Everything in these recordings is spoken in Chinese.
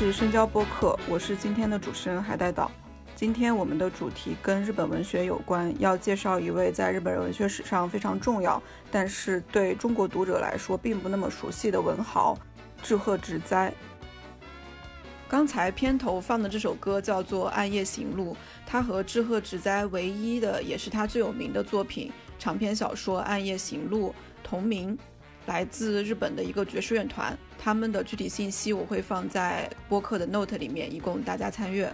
是深交播客，我是今天的主持人海带岛。今天我们的主题跟日本文学有关，要介绍一位在日本文学史上非常重要，但是对中国读者来说并不那么熟悉的文豪志贺直哉。刚才片头放的这首歌叫做《暗夜行路》，它和志贺直哉唯一的，也是他最有名的作品长篇小说《暗夜行路》同名。来自日本的一个爵士乐团，他们的具体信息我会放在播客的 note 里面，以供大家参阅。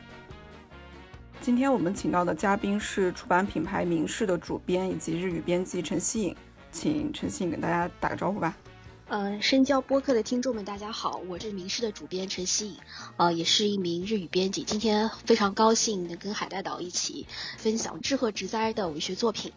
今天我们请到的嘉宾是出版品牌明世的主编以及日语编辑陈希颖，请陈希颖跟大家打个招呼吧。嗯，深交播客的听众们，大家好，我是明世的主编陈希颖，呃，也是一名日语编辑。今天非常高兴能跟海带岛一起分享志贺直哉的文学作品。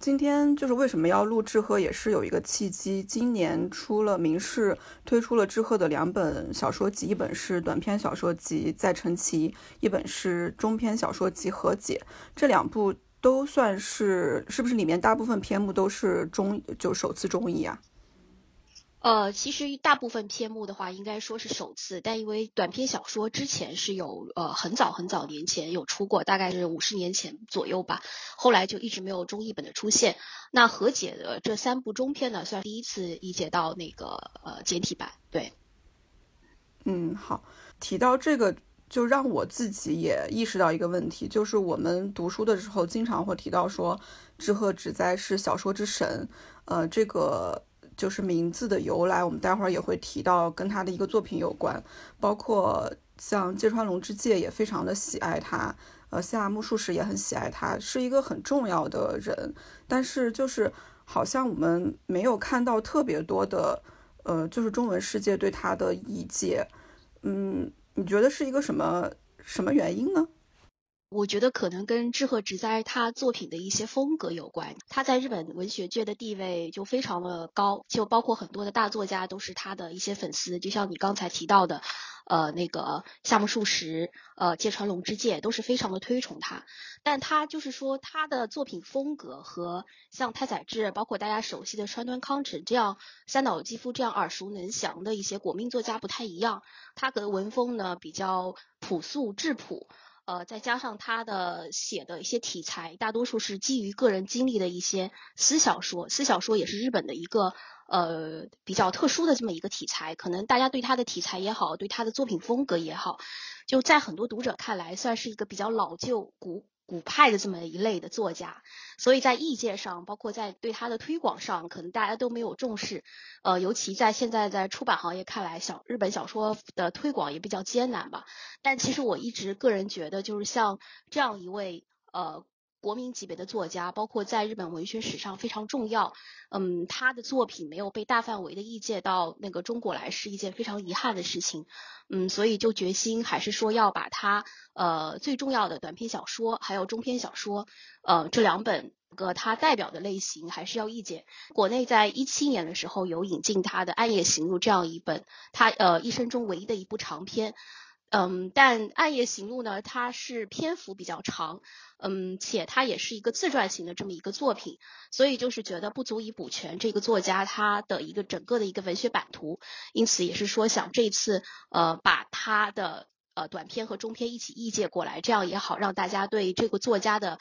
今天就是为什么要录志贺，也是有一个契机。今年出了明世推出了志贺的两本小说集，一本是短篇小说集《在成奇》，一本是中篇小说集《和解》。这两部都算是，是不是里面大部分篇目都是中，就首次中译啊？呃，其实大部分篇目的话，应该说是首次，但因为短篇小说之前是有呃很早很早年前有出过，大概是五十年前左右吧，后来就一直没有中译本的出现。那和解的这三部中篇呢，算第一次译解到那个呃简体版。对，嗯，好，提到这个，就让我自己也意识到一个问题，就是我们读书的时候经常会提到说，志贺直哉是小说之神，呃，这个。就是名字的由来，我们待会儿也会提到，跟他的一个作品有关，包括像芥川龙之介也非常的喜爱他，呃，夏目漱石也很喜爱他，是一个很重要的人。但是就是好像我们没有看到特别多的，呃，就是中文世界对他的意见。嗯，你觉得是一个什么什么原因呢？我觉得可能跟志贺直哉他作品的一些风格有关。他在日本文学界的地位就非常的高，就包括很多的大作家都是他的一些粉丝。就像你刚才提到的，呃，那个夏目漱石、呃，芥川龙之介都是非常的推崇他。但他就是说他的作品风格和像太宰治，包括大家熟悉的川端康成这样、三岛由纪夫这样耳熟能详的一些国民作家不太一样。他的文风呢比较朴素质朴。呃，再加上他的写的一些题材，大多数是基于个人经历的一些私小说。私小说也是日本的一个呃比较特殊的这么一个题材，可能大家对他的题材也好，对他的作品风格也好，就在很多读者看来，算是一个比较老旧古。古派的这么一类的作家，所以在译介上，包括在对他的推广上，可能大家都没有重视。呃，尤其在现在在出版行业看来，小日本小说的推广也比较艰难吧。但其实我一直个人觉得，就是像这样一位呃。国民级别的作家，包括在日本文学史上非常重要。嗯，他的作品没有被大范围的译介到那个中国来，是一件非常遗憾的事情。嗯，所以就决心还是说要把他呃最重要的短篇小说，还有中篇小说，呃这两本个他代表的类型，还是要译介。国内在一七年的时候有引进他的《暗夜行路》这样一本，他呃一生中唯一的一部长篇。嗯，但《暗夜行路》呢，它是篇幅比较长，嗯，且它也是一个自传型的这么一个作品，所以就是觉得不足以补全这个作家他的一个整个的一个文学版图，因此也是说想这次呃把他的呃短篇和中篇一起译介过来，这样也好让大家对这个作家的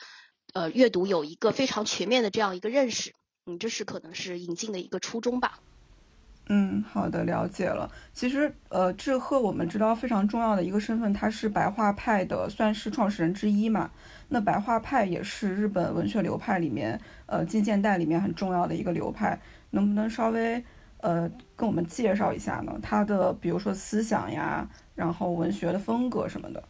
呃阅读有一个非常全面的这样一个认识，嗯，这是可能是引进的一个初衷吧。嗯，好的，了解了。其实，呃，志贺我们知道非常重要的一个身份，他是白话派的，算是创始人之一嘛。那白话派也是日本文学流派里面，呃，近现代里面很重要的一个流派。能不能稍微，呃，跟我们介绍一下呢？他的比如说思想呀，然后文学的风格什么的。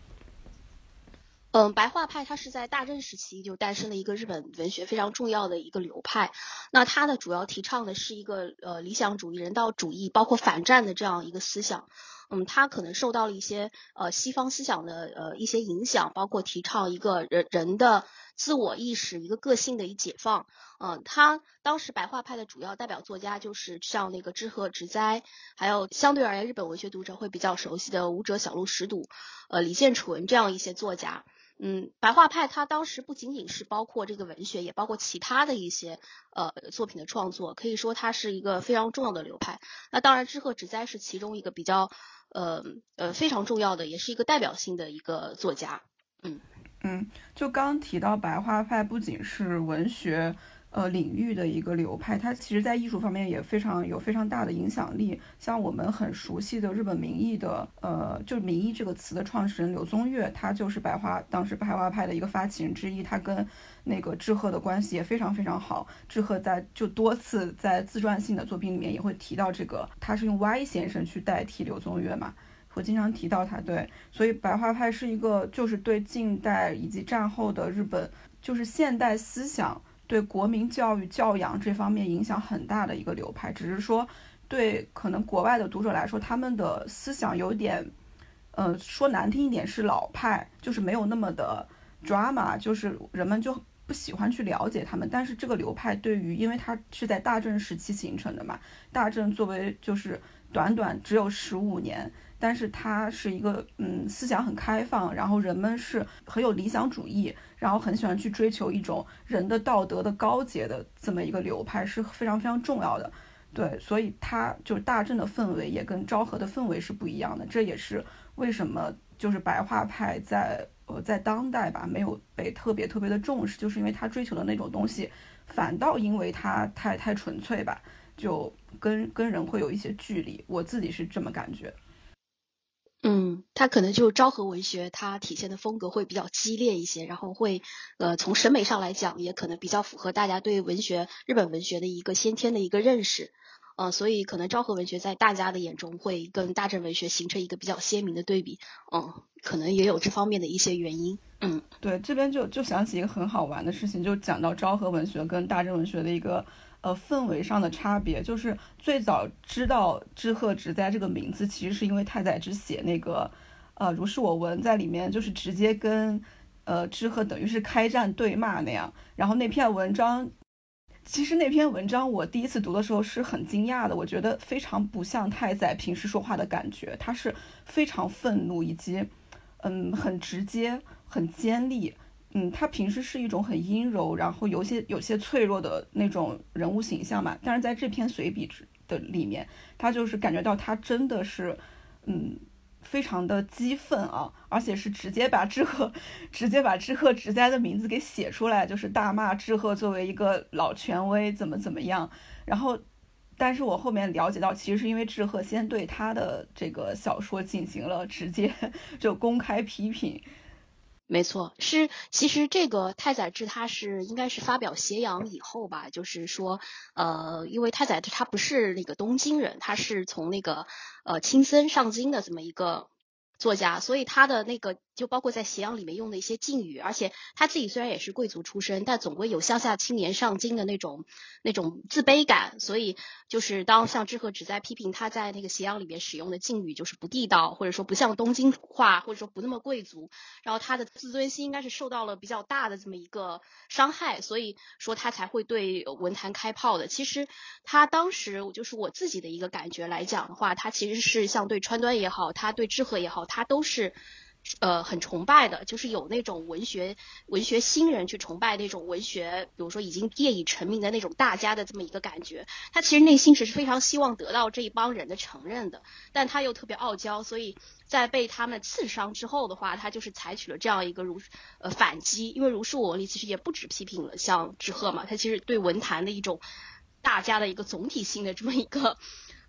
嗯，白话派它是在大正时期就诞生了一个日本文学非常重要的一个流派。那它的主要提倡的是一个呃理想主义、人道主义，包括反战的这样一个思想。嗯，它可能受到了一些呃西方思想的呃一些影响，包括提倡一个人人的自我意识、一个个性的一解放。嗯，他当时白话派的主要代表作家就是像那个志贺直哉，还有相对而言日本文学读者会比较熟悉的武者小路实笃、呃李建纯这样一些作家。嗯，白话派它当时不仅仅是包括这个文学，也包括其他的一些呃作品的创作，可以说它是一个非常重要的流派。那当然，知鹤直哉是其中一个比较呃呃非常重要的，也是一个代表性的一个作家。嗯嗯，就刚提到白话派，不仅是文学。呃，领域的一个流派，它其实在艺术方面也非常有非常大的影响力。像我们很熟悉的日本民艺的，呃，就是民艺这个词的创始人柳宗悦，他就是白话当时白话派的一个发起人之一。他跟那个志贺的关系也非常非常好。志贺在就多次在自传性的作品里面也会提到这个，他是用 Y 先生去代替柳宗悦嘛，会经常提到他。对，所以白话派是一个就是对近代以及战后的日本，就是现代思想。对国民教育教养这方面影响很大的一个流派，只是说，对可能国外的读者来说，他们的思想有点，呃，说难听一点是老派，就是没有那么的 drama，就是人们就不喜欢去了解他们。但是这个流派对于，因为它是在大正时期形成的嘛，大正作为就是短短只有十五年。但是他是一个，嗯，思想很开放，然后人们是很有理想主义，然后很喜欢去追求一种人的道德的高洁的这么一个流派是非常非常重要的，对，所以他就大正的氛围也跟昭和的氛围是不一样的，这也是为什么就是白话派在呃在当代吧没有被特别特别的重视，就是因为他追求的那种东西，反倒因为他太太纯粹吧，就跟跟人会有一些距离，我自己是这么感觉。嗯，它可能就昭和文学，它体现的风格会比较激烈一些，然后会，呃，从审美上来讲，也可能比较符合大家对文学、日本文学的一个先天的一个认识，呃，所以可能昭和文学在大家的眼中会跟大正文学形成一个比较鲜明的对比，嗯，可能也有这方面的一些原因。嗯，对，这边就就想起一个很好玩的事情，就讲到昭和文学跟大正文学的一个。呃，氛围上的差别就是最早知道知鹤直哉这个名字，其实是因为太宰治写那个，呃，如是我闻在里面，就是直接跟呃知鹤等于是开战对骂那样。然后那篇文章，其实那篇文章我第一次读的时候是很惊讶的，我觉得非常不像太宰平时说话的感觉，他是非常愤怒以及嗯很直接、很尖利。嗯，他平时是一种很阴柔，然后有些有些脆弱的那种人物形象嘛。但是在这篇随笔的里面，他就是感觉到他真的是，嗯，非常的激愤啊，而且是直接把志贺，直接把志贺直哉的名字给写出来，就是大骂志贺作为一个老权威怎么怎么样。然后，但是我后面了解到，其实是因为志贺先对他的这个小说进行了直接 就公开批评。没错，是其实这个太宰治他是应该是发表斜阳以后吧，就是说，呃，因为太宰治他不是那个东京人，他是从那个呃青森上京的这么一个。作家，所以他的那个就包括在斜阳里面用的一些敬语，而且他自己虽然也是贵族出身，但总归有乡下青年上京的那种那种自卑感。所以就是当像志贺只在批评他在那个斜阳里面使用的敬语就是不地道，或者说不像东京话，或者说不那么贵族，然后他的自尊心应该是受到了比较大的这么一个伤害，所以说他才会对文坛开炮的。其实他当时就是我自己的一个感觉来讲的话，他其实是像对川端也好，他对志贺也好。他都是，呃，很崇拜的，就是有那种文学文学新人去崇拜那种文学，比如说已经业已成名的那种大家的这么一个感觉。他其实内心是非常希望得到这一帮人的承认的，但他又特别傲娇，所以在被他们刺伤之后的话，他就是采取了这样一个如呃反击。因为如是我里其实也不止批评了像志贺嘛，他其实对文坛的一种大家的一个总体性的这么一个。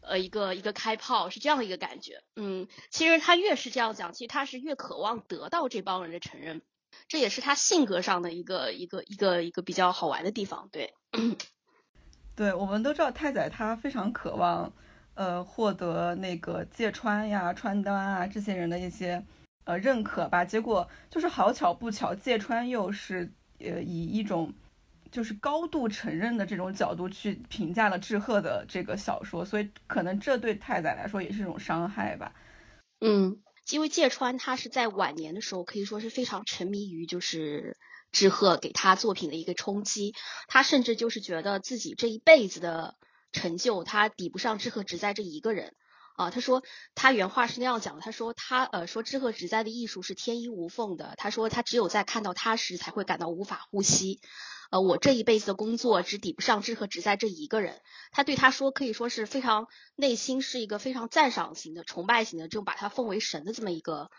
呃，一个一个开炮是这样的一个感觉，嗯，其实他越是这样讲，其实他是越渴望得到这帮人的承认，这也是他性格上的一个一个一个一个比较好玩的地方，对，对，我们都知道太宰他非常渴望，呃，获得那个芥川呀、川端啊这些人的一些呃认可吧，结果就是好巧不巧，芥川又是呃以一种。就是高度承认的这种角度去评价了志贺的这个小说，所以可能这对太宰来说也是一种伤害吧。嗯，因为芥川他是在晚年的时候可以说是非常沉迷于就是志贺给他作品的一个冲击，他甚至就是觉得自己这一辈子的成就他抵不上志贺直在这一个人。啊，他说他原话是那样讲的，他说他呃说志贺直哉的艺术是天衣无缝的，他说他只有在看到他时才会感到无法呼吸，呃，我这一辈子的工作只抵不上知鹤直哉这一个人，他对他说可以说是非常内心是一个非常赞赏型的、崇拜型的，就把他奉为神的这么一个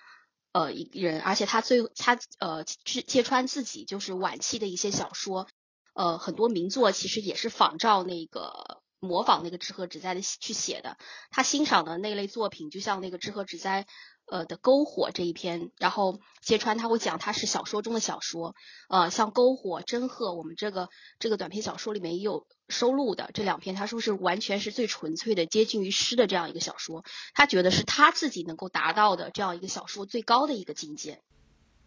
呃一人，而且他最他呃揭穿自己就是晚期的一些小说，呃很多名作其实也是仿照那个。模仿那个知和直哉的去写的，他欣赏的那类作品，就像那个知和直哉呃的《篝火》这一篇，然后揭穿他会讲他是小说中的小说，呃，像《篝火》《真鹤》，我们这个这个短篇小说里面也有收录的这两篇，他说是完全是最纯粹的接近于诗的这样一个小说，他觉得是他自己能够达到的这样一个小说最高的一个境界。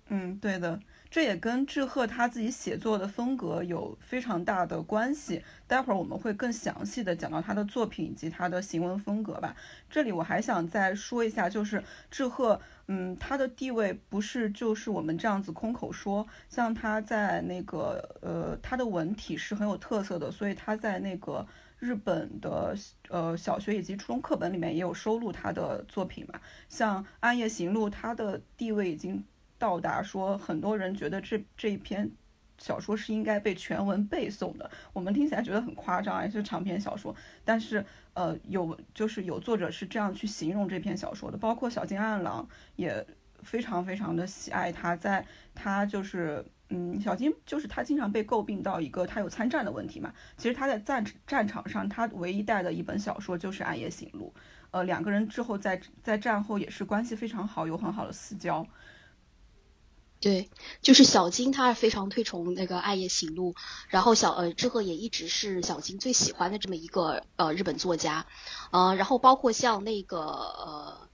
嗯，对的。这也跟志贺他自己写作的风格有非常大的关系。待会儿我们会更详细的讲到他的作品以及他的行文风格吧。这里我还想再说一下，就是志贺，嗯，他的地位不是就是我们这样子空口说，像他在那个呃，他的文体是很有特色的，所以他在那个日本的呃小学以及初中课本里面也有收录他的作品嘛。像《暗夜行路》，他的地位已经。到达说，很多人觉得这这一篇小说是应该被全文背诵的。我们听起来觉得很夸张，也是长篇小说。但是，呃，有就是有作者是这样去形容这篇小说的。包括小津暗郎也非常非常的喜爱他，在他就是嗯，小金就是他经常被诟病到一个他有参战的问题嘛。其实他在战战场上，他唯一带的一本小说就是《暗夜行路》。呃，两个人之后在在战后也是关系非常好，有很好的私交。对，就是小金，他非常推崇那个《爱夜行路》，然后小呃志贺也一直是小金最喜欢的这么一个呃日本作家，呃，然后包括像那个呃。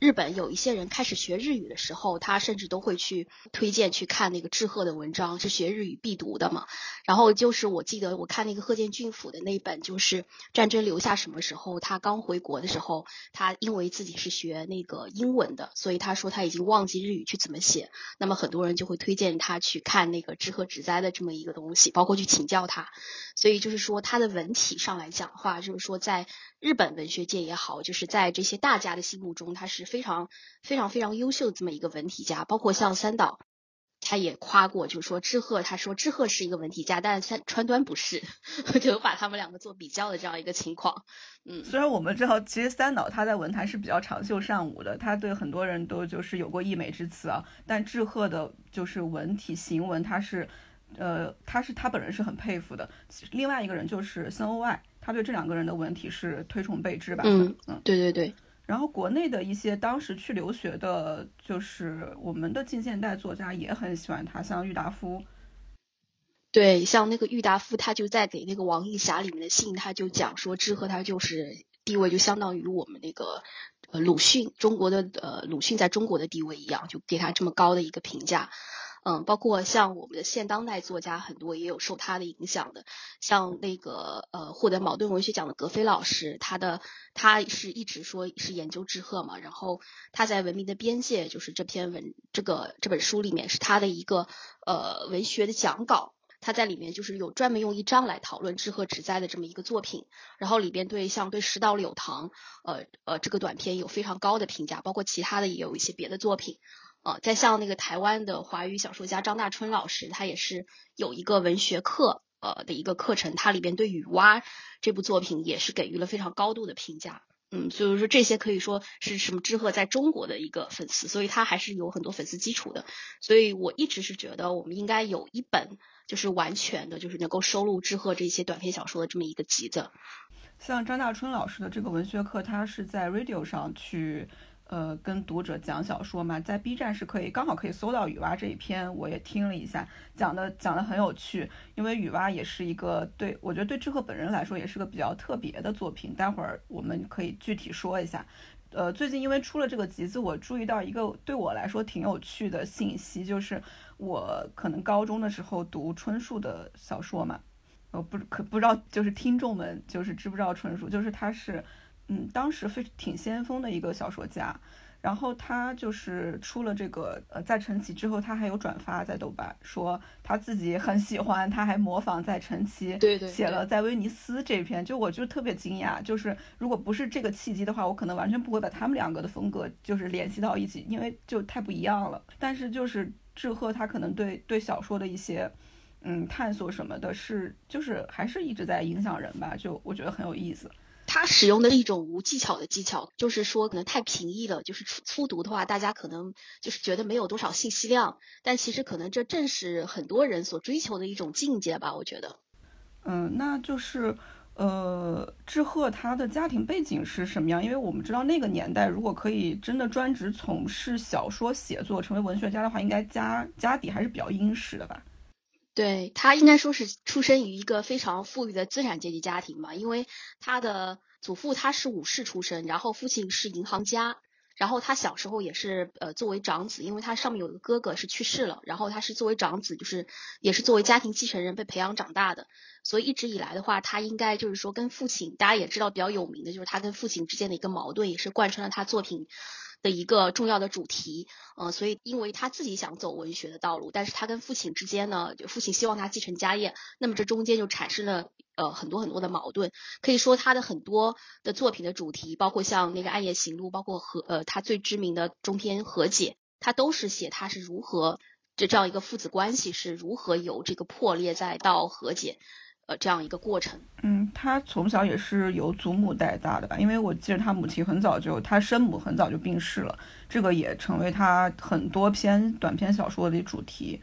日本有一些人开始学日语的时候，他甚至都会去推荐去看那个志贺的文章，是学日语必读的嘛。然后就是我记得我看那个鹤见俊辅的那本，就是战争留下什么时候，他刚回国的时候，他因为自己是学那个英文的，所以他说他已经忘记日语去怎么写。那么很多人就会推荐他去看那个志贺直哉的这么一个东西，包括去请教他。所以就是说他的文体上来讲的话，就是说在日本文学界也好，就是在这些大家的心目中，他是。非常非常非常优秀的这么一个文体家，包括像三岛，他也夸过，就是说志贺，他说志贺是一个文体家，但是三川端不是，就把他们两个做比较的这样一个情况。嗯，虽然我们知道，其实三岛他在文坛是比较长袖善舞的，他对很多人都就是有过溢美之词啊，但志贺的就是文体行文，他是，呃，他是他本人是很佩服的。另外一个人就是森欧爱，他对这两个人的文体是推崇备至吧？嗯嗯，对对对。然后国内的一些当时去留学的，就是我们的近现代作家也很喜欢他，像郁达夫。对，像那个郁达夫，他就在给那个王义侠里面的信，他就讲说，志和他就是地位就相当于我们那个呃鲁迅，中国的呃鲁迅在中国的地位一样，就给他这么高的一个评价。嗯，包括像我们的现当代作家很多也有受他的影响的，像那个呃获得茅盾文学奖的格非老师，他的他是一直说是研究志贺嘛，然后他在《文明的边界》就是这篇文这个这本书里面是他的一个呃文学的讲稿，他在里面就是有专门用一章来讨论志贺直哉的这么一个作品，然后里边对像对石岛柳堂呃呃这个短篇有非常高的评价，包括其他的也有一些别的作品。呃，在像那个台湾的华语小说家张大春老师，他也是有一个文学课，呃的一个课程，他里边对《雨蛙》这部作品也是给予了非常高度的评价。嗯，所以说这些可以说是什么？志贺在中国的一个粉丝，所以他还是有很多粉丝基础的。所以我一直是觉得，我们应该有一本就是完全的，就是能够收录志贺这些短篇小说的这么一个集子。像张大春老师的这个文学课，他是在 Radio 上去。呃，跟读者讲小说嘛，在 B 站是可以，刚好可以搜到雨蛙这一篇，我也听了一下，讲的讲的很有趣。因为雨蛙也是一个对我觉得对志贺本人来说也是个比较特别的作品，待会儿我们可以具体说一下。呃，最近因为出了这个集子，我注意到一个对我来说挺有趣的信息，就是我可能高中的时候读春树的小说嘛，呃，不可不知道就是听众们就是知不知道春树，就是他是。嗯，当时非挺先锋的一个小说家，然后他就是出了这个呃在晨起之后，他还有转发在豆瓣说他自己很喜欢，他还模仿在晨起对对写了在威尼斯这篇，就我就特别惊讶，就是如果不是这个契机的话，我可能完全不会把他们两个的风格就是联系到一起，因为就太不一样了。但是就是志贺他可能对对小说的一些嗯探索什么的，是就是还是一直在影响人吧，就我觉得很有意思。他使用的一种无技巧的技巧，就是说可能太平易了，就是初初读的话，大家可能就是觉得没有多少信息量，但其实可能这正是很多人所追求的一种境界吧，我觉得。嗯，那就是呃，志贺他的家庭背景是什么样？因为我们知道那个年代，如果可以真的专职从事小说写作，成为文学家的话，应该家家底还是比较殷实的吧。对他应该说是出生于一个非常富裕的资产阶级家庭嘛，因为他的祖父他是武士出身，然后父亲是银行家，然后他小时候也是呃作为长子，因为他上面有一个哥哥是去世了，然后他是作为长子，就是也是作为家庭继承人被培养长大的，所以一直以来的话，他应该就是说跟父亲，大家也知道比较有名的就是他跟父亲之间的一个矛盾，也是贯穿了他作品。的一个重要的主题，呃，所以因为他自己想走文学的道路，但是他跟父亲之间呢，就父亲希望他继承家业，那么这中间就产生了呃很多很多的矛盾。可以说他的很多的作品的主题，包括像那个《暗夜行路》，包括和呃他最知名的中篇《和解》，他都是写他是如何这这样一个父子关系是如何由这个破裂再到和解。呃，这样一个过程。嗯，他从小也是由祖母带大的吧？因为我记得他母亲很早就，他生母很早就病逝了，这个也成为他很多篇短篇小说的主题。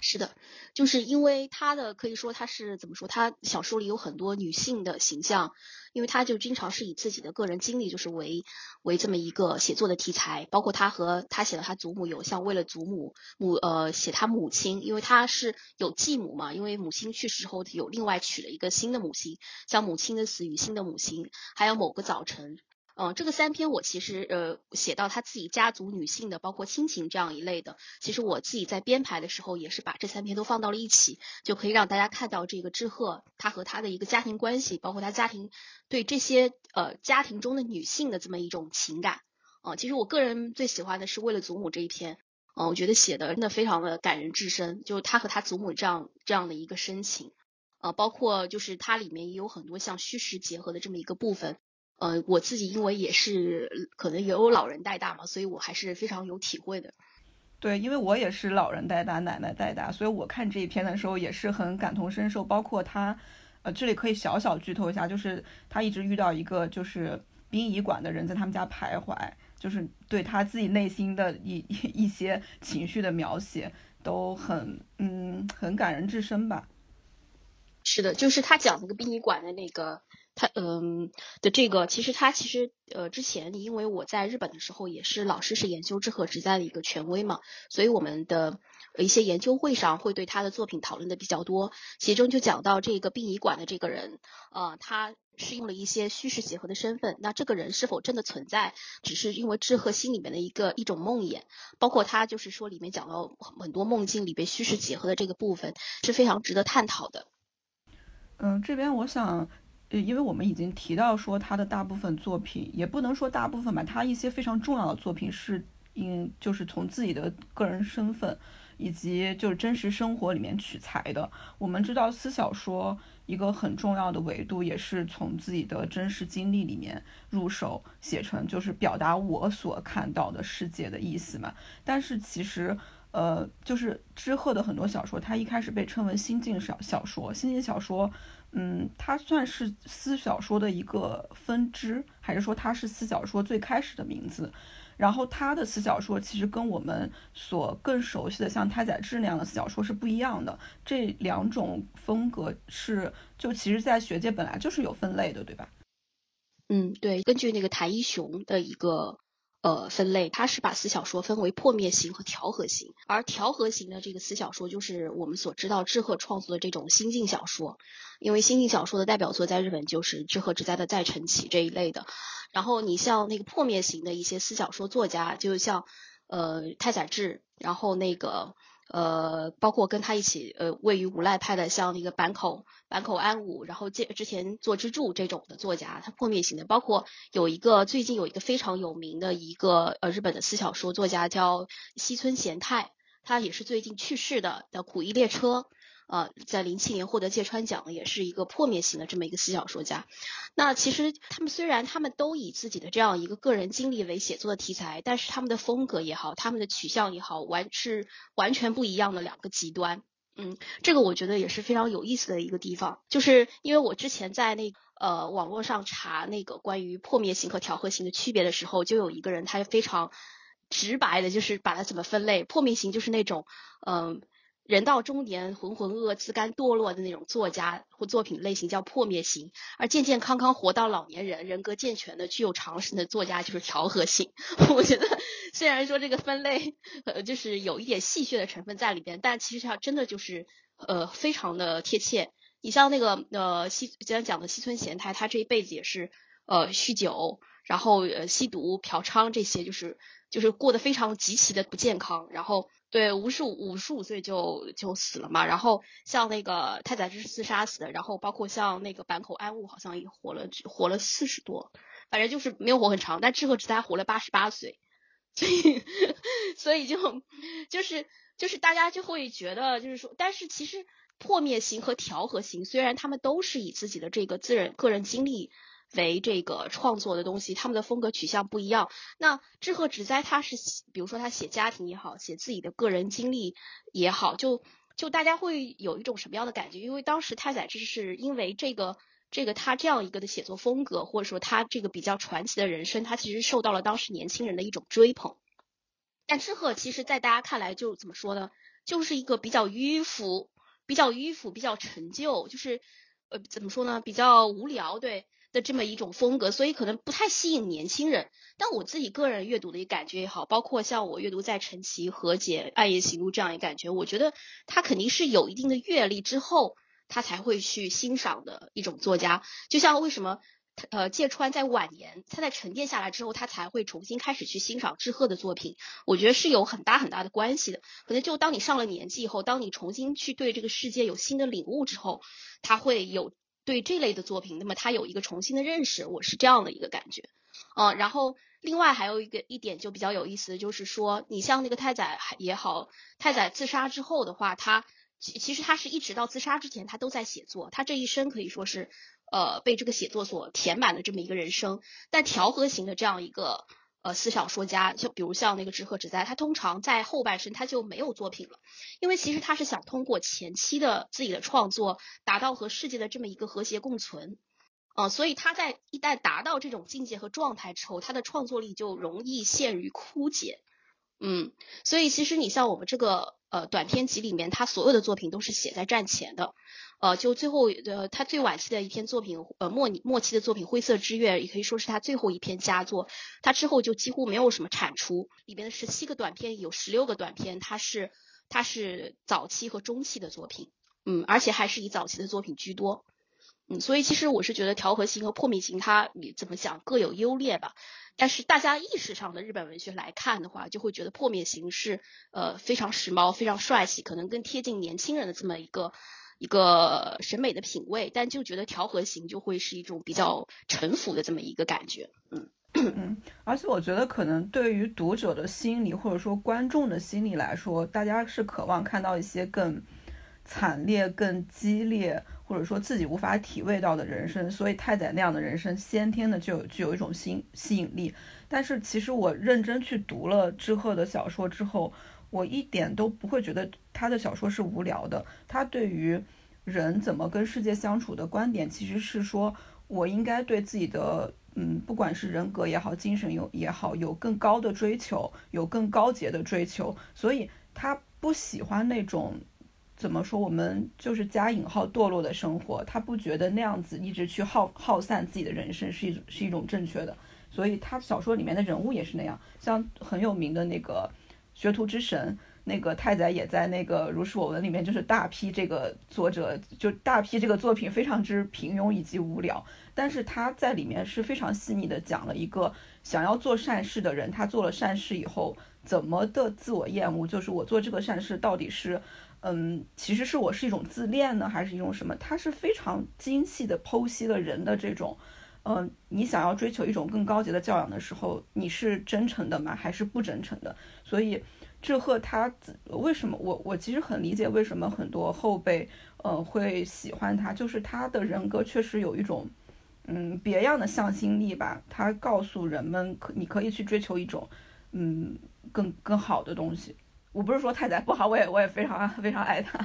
是的，就是因为他的可以说他是怎么说？他小说里有很多女性的形象，因为他就经常是以自己的个人经历就是为为这么一个写作的题材，包括他和他写了他祖母有像为了祖母母呃写他母亲，因为他是有继母嘛，因为母亲去世后有另外娶了一个新的母亲，像母亲的死与新的母亲，还有某个早晨。嗯，这个三篇我其实呃写到他自己家族女性的，包括亲情这样一类的，其实我自己在编排的时候也是把这三篇都放到了一起，就可以让大家看到这个志贺他和他的一个家庭关系，包括他家庭对这些呃家庭中的女性的这么一种情感。啊，其实我个人最喜欢的是为了祖母这一篇，嗯，我觉得写的真的非常的感人至深，就是他和他祖母这样这样的一个深情，呃，包括就是它里面也有很多像虚实结合的这么一个部分。呃，我自己因为也是可能也有老人带大嘛，所以我还是非常有体会的。对，因为我也是老人带大，奶奶带大，所以我看这一篇的时候也是很感同身受。包括他，呃，这里可以小小剧透一下，就是他一直遇到一个就是殡仪馆的人在他们家徘徊，就是对他自己内心的一 一些情绪的描写都很嗯很感人至深吧。是的，就是他讲那个殡仪馆的那个。他嗯的这个，其实他其实呃之前，因为我在日本的时候也是老师是研究志贺直在的一个权威嘛，所以我们的一些研究会上会对他的作品讨论的比较多，其中就讲到这个殡仪馆的这个人，呃，他是用了一些虚实结合的身份，那这个人是否真的存在，只是因为志贺心里面的一个一种梦魇，包括他就是说里面讲到很多梦境里边虚实结合的这个部分是非常值得探讨的。嗯，这边我想。呃，因为我们已经提到说他的大部分作品，也不能说大部分吧，他一些非常重要的作品是，嗯，就是从自己的个人身份以及就是真实生活里面取材的。我们知道，私小说一个很重要的维度，也是从自己的真实经历里面入手写成，就是表达我所看到的世界的意思嘛。但是其实，呃，就是之后的很多小说，它一开始被称为新晋小小说，新晋小说。嗯，它算是私小说的一个分支，还是说它是私小说最开始的名字？然后它的私小说其实跟我们所更熟悉的像太宰治那样的私小说是不一样的。这两种风格是，就其实，在学界本来就是有分类的，对吧？嗯，对，根据那个谭一雄的一个。呃，分类，它是把私小说分为破灭型和调和型，而调和型的这个私小说就是我们所知道志贺创作的这种新晋小说，因为新晋小说的代表作在日本就是志贺直哉的《再晨起》这一类的。然后你像那个破灭型的一些私小说作家，就像呃太宰治，然后那个呃，包括跟他一起呃位于无赖派的，像那个坂口坂口安吾，然后这之前做支柱这种的作家，他破灭型的，包括有一个最近有一个非常有名的一个呃日本的私小说作家叫西村贤太，他也是最近去世的的苦役列车。呃，在零七年获得芥川奖，也是一个破灭型的这么一个思小说家。那其实他们虽然他们都以自己的这样一个个人经历为写作的题材，但是他们的风格也好，他们的取向也好，完是完全不一样的两个极端。嗯，这个我觉得也是非常有意思的一个地方，就是因为我之前在那呃网络上查那个关于破灭型和调和型的区别的时候，就有一个人他非常直白的，就是把它怎么分类，破灭型就是那种嗯。人到中年，浑浑噩、自甘堕落的那种作家或作品类型叫破灭型，而健健康康活到老年人、人格健全的、具有常识的作家就是调和型。我觉得虽然说这个分类呃就是有一点戏谑的成分在里边，但其实它真的就是呃非常的贴切。你像那个呃西今天讲的西村贤太，他这一辈子也是呃酗酒，然后呃吸毒、嫖娼这些，就是就是过得非常极其的不健康，然后。对，五十五五十五岁就就死了嘛。然后像那个太宰治是自杀死的，然后包括像那个坂口安吾好像也活了活了四十多，反正就是没有活很长。但志贺直哉活了八十八岁，所以 所以就就是就是大家就会觉得就是说，但是其实破灭型和调和型虽然他们都是以自己的这个自人个人经历。为这个创作的东西，他们的风格取向不一样。那志贺直哉他是，比如说他写家庭也好，写自己的个人经历也好，就就大家会有一种什么样的感觉？因为当时太宰治是因为这个这个他这样一个的写作风格，或者说他这个比较传奇的人生，他其实受到了当时年轻人的一种追捧。但志贺其实，在大家看来就怎么说呢？就是一个比较迂腐、比较迂腐、比较陈旧，就是呃怎么说呢？比较无聊，对。的这么一种风格，所以可能不太吸引年轻人。但我自己个人阅读的一个感觉也好，包括像我阅读在陈奇和解《暗夜行路》这样一个感觉，我觉得他肯定是有一定的阅历之后，他才会去欣赏的一种作家。就像为什么呃芥川在晚年，他在沉淀下来之后，他才会重新开始去欣赏志贺的作品，我觉得是有很大很大的关系的。可能就当你上了年纪以后，当你重新去对这个世界有新的领悟之后，他会有。对这类的作品，那么他有一个重新的认识，我是这样的一个感觉，嗯，然后另外还有一个一点就比较有意思就是说，你像那个太宰也好，太宰自杀之后的话，他其其实他是一直到自杀之前，他都在写作，他这一生可以说是呃被这个写作所填满的这么一个人生，但调和型的这样一个。呃，思想说家，就比如像那个志贺直哉，他通常在后半生他就没有作品了，因为其实他是想通过前期的自己的创作，达到和世界的这么一个和谐共存，呃，所以他在一旦达到这种境界和状态之后，他的创作力就容易陷于枯竭，嗯，所以其实你像我们这个呃短篇集里面，他所有的作品都是写在战前的。呃，就最后呃，他最晚期的一篇作品，呃，末末期的作品《灰色之月》也可以说是他最后一篇佳作。他之后就几乎没有什么产出，里边的十七个短篇有十六个短篇，它是它是早期和中期的作品，嗯，而且还是以早期的作品居多，嗯，所以其实我是觉得调和型和破灭型，它你怎么讲各有优劣吧。但是大家意识上的日本文学来看的话，就会觉得破灭型是呃非常时髦、非常帅气，可能更贴近年轻人的这么一个。一个审美的品味，但就觉得调和型就会是一种比较沉浮的这么一个感觉，嗯嗯，而且我觉得可能对于读者的心理或者说观众的心理来说，大家是渴望看到一些更惨烈、更激烈，或者说自己无法体味到的人生，所以太宰那样的人生先天的就有具有一种吸吸引力。但是其实我认真去读了之贺的小说之后。我一点都不会觉得他的小说是无聊的。他对于人怎么跟世界相处的观点，其实是说我应该对自己的，嗯，不管是人格也好，精神有也好，有更高的追求，有更高洁的追求。所以他不喜欢那种怎么说，我们就是加引号堕落的生活。他不觉得那样子一直去耗耗散自己的人生是一种是一种正确的。所以他小说里面的人物也是那样，像很有名的那个。学徒之神那个太宰也在那个如是我闻里面，就是大批这个作者就大批这个作品非常之平庸以及无聊，但是他在里面是非常细腻的讲了一个想要做善事的人，他做了善事以后怎么的自我厌恶，就是我做这个善事到底是，嗯，其实是我是一种自恋呢，还是一种什么？他是非常精细的剖析了人的这种，嗯，你想要追求一种更高级的教养的时候，你是真诚的吗？还是不真诚的？所以。志贺他为什么我我其实很理解为什么很多后辈呃会喜欢他，就是他的人格确实有一种嗯别样的向心力吧。他告诉人们可你可以去追求一种嗯更更好的东西。我不是说太宰不好，我也我也非常非常爱他。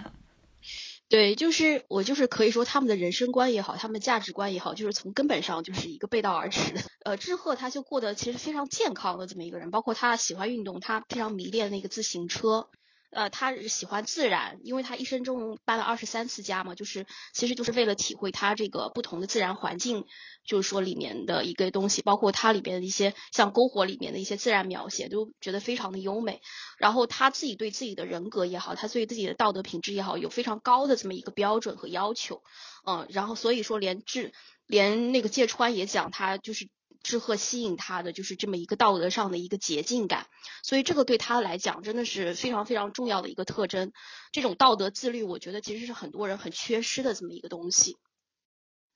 对，就是我就是可以说他们的人生观也好，他们的价值观也好，就是从根本上就是一个背道而驰的。呃，志贺他就过得其实非常健康的这么一个人，包括他喜欢运动，他非常迷恋那个自行车。呃，他喜欢自然，因为他一生中搬了二十三次家嘛，就是其实就是为了体会他这个不同的自然环境，就是说里面的一个东西，包括它里边的一些像篝火里面的一些自然描写，都觉得非常的优美。然后他自己对自己的人格也好，他对自己的道德品质也好，有非常高的这么一个标准和要求。嗯，然后所以说连志连那个芥川也讲他就是。志贺吸引他的就是这么一个道德上的一个洁净感，所以这个对他来讲真的是非常非常重要的一个特征。这种道德自律，我觉得其实是很多人很缺失的这么一个东西。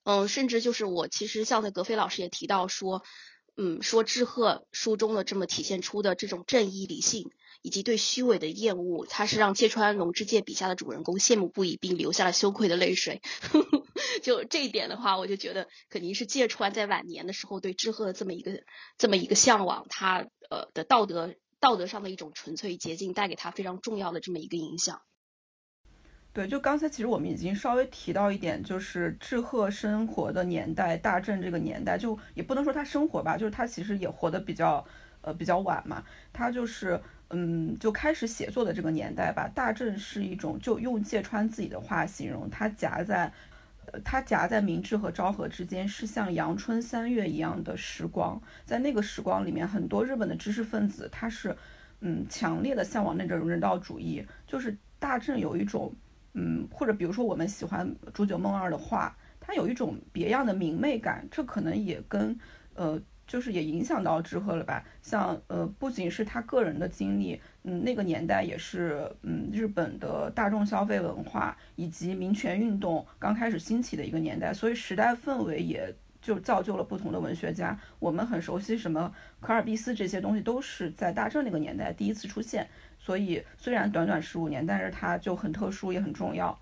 嗯，甚至就是我其实像那格飞老师也提到说，嗯，说志贺书中的这么体现出的这种正义理性。以及对虚伪的厌恶，他是让芥川龙之介笔下的主人公羡慕不已，并流下了羞愧的泪水。就这一点的话，我就觉得肯定是芥川在晚年的时候对志贺的这么一个这么一个向往，他呃的道德道德上的一种纯粹洁净，带给他非常重要的这么一个影响。对，就刚才其实我们已经稍微提到一点，就是志贺生活的年代，大正这个年代，就也不能说他生活吧，就是他其实也活得比较呃比较晚嘛，他就是。嗯，就开始写作的这个年代吧，大正是一种，就用芥川自己的话形容，它夹在，呃，它夹在明治和昭和之间，是像阳春三月一样的时光。在那个时光里面，很多日本的知识分子，他是，嗯，强烈的向往那种人道主义。就是大正有一种，嗯，或者比如说我们喜欢竹久梦二的画，它有一种别样的明媚感，这可能也跟，呃。就是也影响到志贺了吧？像呃，不仅是他个人的经历，嗯，那个年代也是，嗯，日本的大众消费文化以及民权运动刚开始兴起的一个年代，所以时代氛围也就造就了不同的文学家。我们很熟悉什么可尔必斯这些东西，都是在大正那个年代第一次出现。所以虽然短短十五年，但是它就很特殊，也很重要。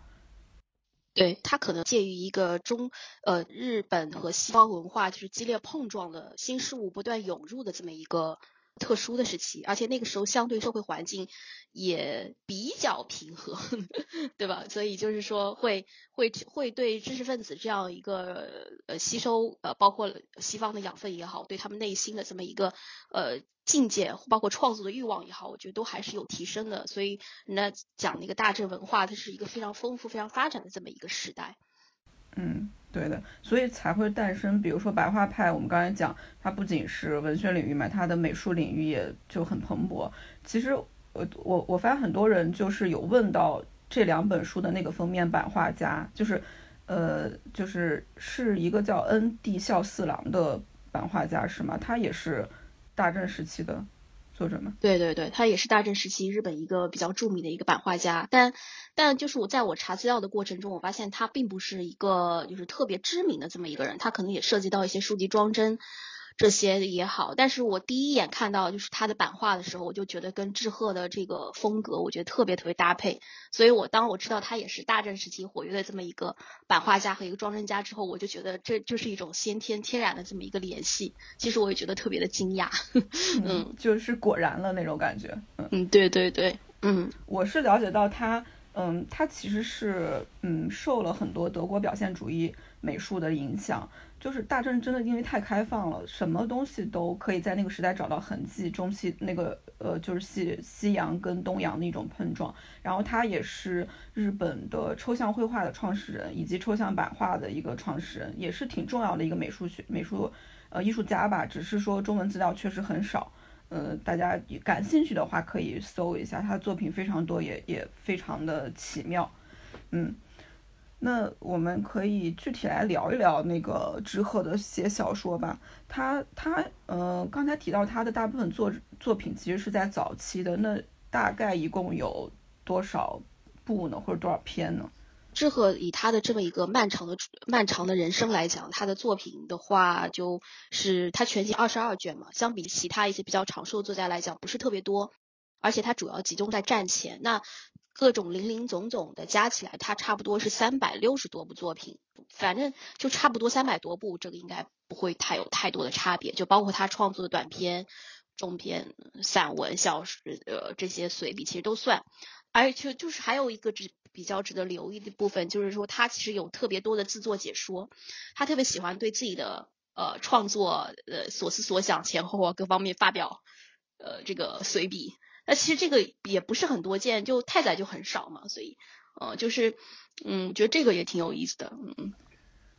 对它可能介于一个中呃日本和西方文化就是激烈碰撞的新事物不断涌入的这么一个特殊的时期，而且那个时候相对社会环境也比较平和，对吧？所以就是说会会会对知识分子这样一个呃吸收呃包括西方的养分也好，对他们内心的这么一个呃。境界包括创作的欲望也好，我觉得都还是有提升的。所以人家讲那个大正文化，它是一个非常丰富、非常发展的这么一个时代。嗯，对的，所以才会诞生，比如说白话派。我们刚才讲，它不仅是文学领域嘛，它的美术领域也就很蓬勃。其实，我我我发现很多人就是有问到这两本书的那个封面版画家，就是呃，就是是一个叫恩地孝四郎的版画家，是吗？他也是。大正时期的作者吗？对对对，他也是大正时期日本一个比较著名的一个版画家，但但就是我在我查资料的过程中，我发现他并不是一个就是特别知名的这么一个人，他可能也涉及到一些书籍装帧。这些也好，但是我第一眼看到就是他的版画的时候，我就觉得跟志贺的这个风格，我觉得特别特别搭配。所以我当我知道他也是大正时期活跃的这么一个版画家和一个装帧家之后，我就觉得这就是一种先天天然的这么一个联系。其实我也觉得特别的惊讶，嗯，就是果然了那种感觉。嗯，对对对，嗯，我是了解到他，嗯，他其实是嗯受了很多德国表现主义美术的影响。就是大正真的因为太开放了，什么东西都可以在那个时代找到痕迹。中西那个呃，就是西西洋跟东洋的一种碰撞。然后他也是日本的抽象绘画的创始人，以及抽象版画的一个创始人，也是挺重要的一个美术学美术呃艺术家吧。只是说中文资料确实很少。呃，大家感兴趣的话可以搜一下，他的作品非常多，也也非常的奇妙。嗯，那我们可以具体来聊一聊那个志贺的写小说吧。他他呃，刚才提到他的大部分作作品其实是在早期的，那大概一共有多少部呢，或者多少篇呢？志贺以他的这么一个漫长的漫长的人生来讲，他的作品的话，就是他全集二十二卷嘛，相比其他一些比较长寿作家来讲，不是特别多，而且他主要集中在战前，那各种零零总总的加起来，他差不多是三百六十多部作品，反正就差不多三百多部，这个应该不会太有太多的差别，就包括他创作的短篇、中篇、散文、小说呃这些随笔，其实都算。而且就是还有一个值比较值得留意的部分，就是说他其实有特别多的自作解说，他特别喜欢对自己的呃创作呃所思所想前后啊各方面发表呃这个随笔。那其实这个也不是很多见，就太宰就很少嘛，所以呃就是嗯觉得这个也挺有意思的，嗯嗯。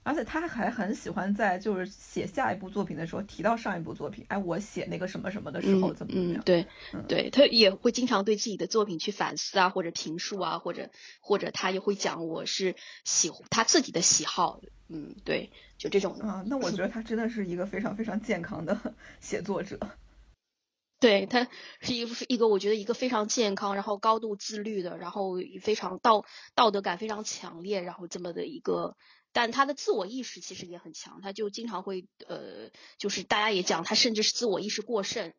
而且他还很喜欢在就是写下一部作品的时候提到上一部作品，哎，我写那个什么什么的时候怎么怎么样？对，对他也会经常对自己的作品去反思啊，或者评述啊，或者或者他也会讲我是喜他自己的喜好，嗯，对，就这种。啊，那我觉得他真的是一个非常非常健康的 写作者。对他是一个一个我觉得一个非常健康，然后高度自律的，然后非常道道德感非常强烈，然后这么的一个。但他的自我意识其实也很强，他就经常会呃，就是大家也讲他甚至是自我意识过剩，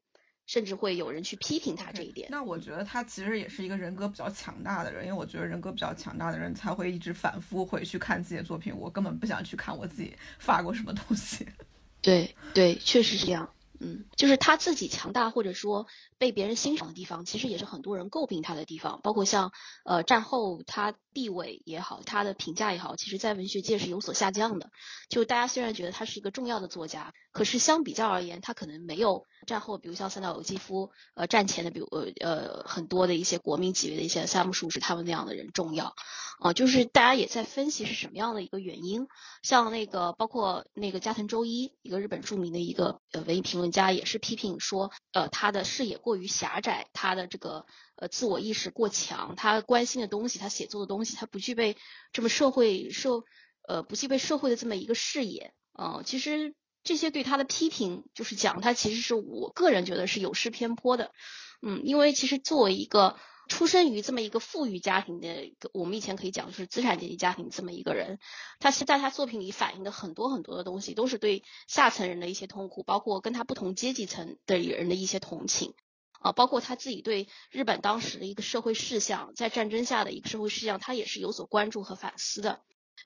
甚至会有人去批评他这一点。那我觉得他其实也是一个人格比较强大的人，因为我觉得人格比较强大的人才会一直反复回去看自己的作品。我根本不想去看我自己发过什么东西。对对，确实是这样。嗯，就是他自己强大或者说被别人欣赏的地方，其实也是很多人诟病他的地方。包括像呃战后他地位也好，他的评价也好，其实在文学界是有所下降的。就大家虽然觉得他是一个重要的作家，可是相比较而言，他可能没有战后，比如像三岛由纪夫，呃战前的，比如呃呃很多的一些国民级别的一些三木树是他们那样的人重要。啊，就是大家也在分析是什么样的一个原因，像那个包括那个加藤周一，一个日本著名的一个呃文艺评论家，也是批评说，呃，他的视野过于狭窄，他的这个呃自我意识过强，他关心的东西，他写作的东西，他不具备这么社会社呃不具备社会的这么一个视野。嗯，其实这些对他的批评，就是讲他其实是我个人觉得是有失偏颇的。嗯，因为其实作为一个。出生于这么一个富裕家庭的，我们以前可以讲就是资产阶级家庭这么一个人，他是在他作品里反映的很多很多的东西，都是对下层人的一些痛苦，包括跟他不同阶级层的人的一些同情，啊，包括他自己对日本当时的一个社会事项，在战争下的一个社会事项，他也是有所关注和反思的。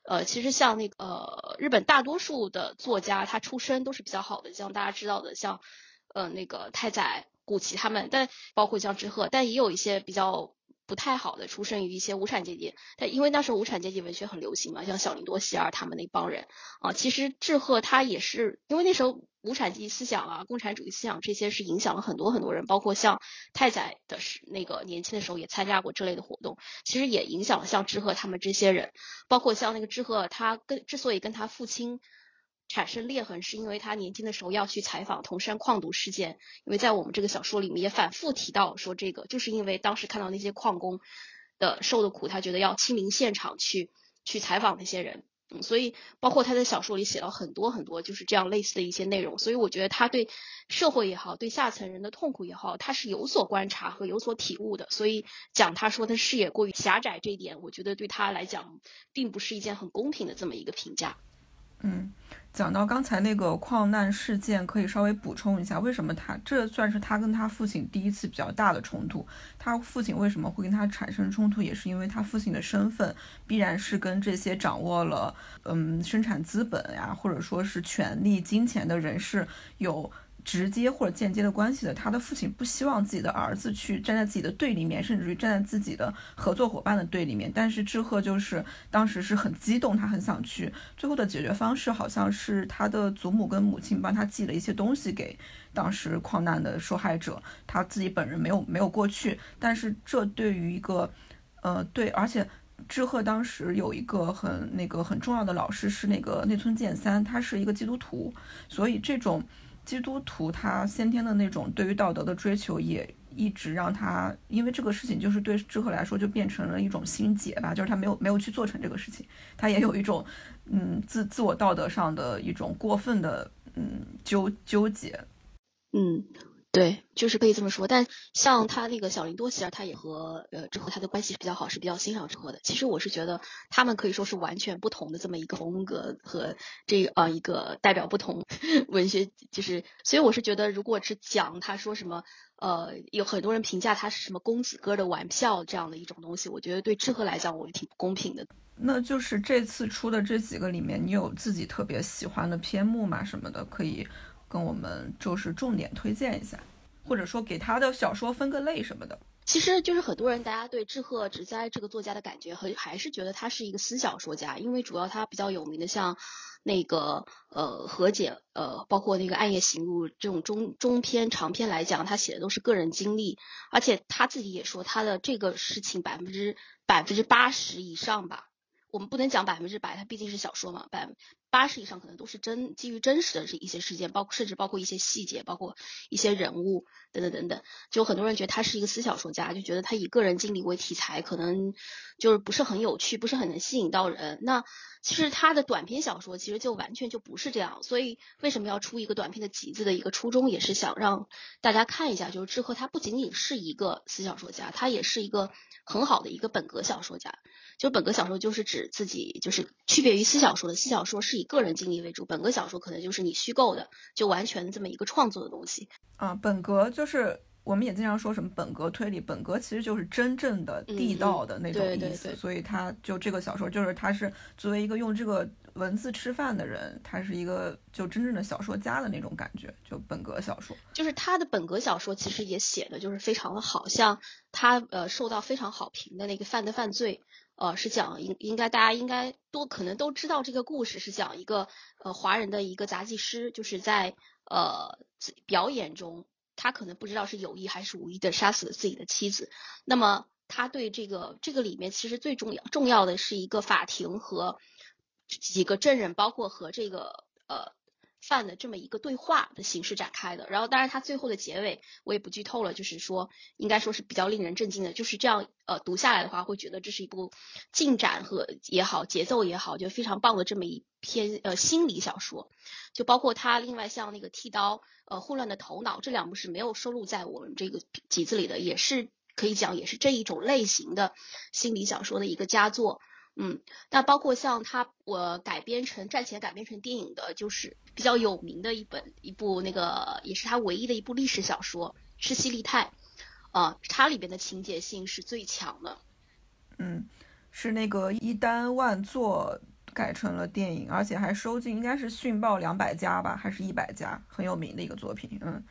呃，其实像那个，日本大多数的作家，他出身都是比较好的，像大家知道的，像呃那个太宰。古奇他们，但包括像志贺，但也有一些比较不太好的，出生于一些无产阶级。但因为那时候无产阶级文学很流行嘛，像小林多希尔他们那帮人啊，其实志贺他也是因为那时候无产阶级思想啊、共产主义思想这些是影响了很多很多人，包括像太宰的是那个年轻的时候也参加过这类的活动，其实也影响了像志贺他们这些人，包括像那个志贺他跟之所以跟他父亲。产生裂痕是因为他年轻的时候要去采访铜山矿毒事件，因为在我们这个小说里面也反复提到说这个，就是因为当时看到那些矿工的受的苦，他觉得要亲临现场去去采访那些人，所以包括他在小说里写了很多很多就是这样类似的一些内容，所以我觉得他对社会也好，对下层人的痛苦也好，他是有所观察和有所体悟的，所以讲他说他视野过于狭窄这一点，我觉得对他来讲并不是一件很公平的这么一个评价，嗯。讲到刚才那个矿难事件，可以稍微补充一下，为什么他这算是他跟他父亲第一次比较大的冲突？他父亲为什么会跟他产生冲突？也是因为他父亲的身份必然是跟这些掌握了嗯生产资本呀，或者说是权力、金钱的人士有。直接或者间接的关系的，他的父亲不希望自己的儿子去站在自己的对立面，甚至于站在自己的合作伙伴的对立面。但是志贺就是当时是很激动，他很想去。最后的解决方式好像是他的祖母跟母亲帮他寄了一些东西给当时矿难的受害者，他自己本人没有没有过去。但是这对于一个，呃，对，而且志贺当时有一个很那个很重要的老师是那个内村健三，他是一个基督徒，所以这种。基督徒他先天的那种对于道德的追求，也一直让他，因为这个事情就是对智慧来说就变成了一种心结吧，就是他没有没有去做成这个事情，他也有一种嗯自自我道德上的一种过分的嗯纠纠结，嗯。对，就是可以这么说。但像他那个小林多希尔，他也和呃之后他的关系比较好，是比较欣赏之后的。其实我是觉得他们可以说是完全不同的这么一个风格和这呃一个代表不同 文学，就是所以我是觉得，如果是讲他说什么呃有很多人评价他是什么公子哥的玩笑这样的一种东西，我觉得对志贺来讲我是挺不公平的。那就是这次出的这几个里面，你有自己特别喜欢的篇目吗？什么的可以。跟我们就是重点推荐一下，或者说给他的小说分个类什么的。其实就是很多人大家对志贺直哉这个作家的感觉，和还是觉得他是一个私小说家，因为主要他比较有名的像那个呃和解呃，包括那个暗夜行路这种中中篇长篇来讲，他写的都是个人经历，而且他自己也说他的这个事情百分之百分之八十以上吧。我们不能讲百分之百，他毕竟是小说嘛，百八十以上可能都是真基于真实的这一些事件，包括甚至包括一些细节，包括一些人物等等等等。就很多人觉得他是一个私小说家，就觉得他以个人经历为题材，可能就是不是很有趣，不是很能吸引到人。那其实他的短篇小说其实就完全就不是这样。所以为什么要出一个短篇的集子的一个初衷，也是想让大家看一下，就是志贺他不仅仅是一个私小说家，他也是一个很好的一个本格小说家。就本格小说就是指自己，就是区别于私小说的。私小说是以个人经历为主，本格小说可能就是你虚构的，就完全这么一个创作的东西。啊，本格就是我们也经常说什么本格推理，本格其实就是真正的地道的那种意思。所以他就这个小说，就是他是作为一个用这个文字吃饭的人，他是一个就真正的小说家的那种感觉。就本格小说，就是他的本格小说其实也写的就是非常的好，像他呃受到非常好评的那个《犯的犯罪》。呃，是讲应应该大家应该多可能都知道这个故事是讲一个呃华人的一个杂技师，就是在呃表演中，他可能不知道是有意还是无意的杀死了自己的妻子。那么他对这个这个里面其实最重要重要的是一个法庭和几个证人，包括和这个呃。犯的这么一个对话的形式展开的，然后当然他最后的结尾我也不剧透了，就是说应该说是比较令人震惊的，就是这样呃读下来的话会觉得这是一部进展和也好节奏也好就非常棒的这么一篇呃心理小说，就包括他另外像那个剃刀呃混乱的头脑这两部是没有收录在我们这个集子里的，也是可以讲也是这一种类型的心理小说的一个佳作。嗯，那包括像他我改编成战前改编成电影的，就是比较有名的一本一部那个也是他唯一的一部历史小说《是西利泰》，啊，它里边的情节性是最强的。嗯，是那个一单万作改成了电影，而且还收进应该是讯报两百家吧，还是一百家，很有名的一个作品。嗯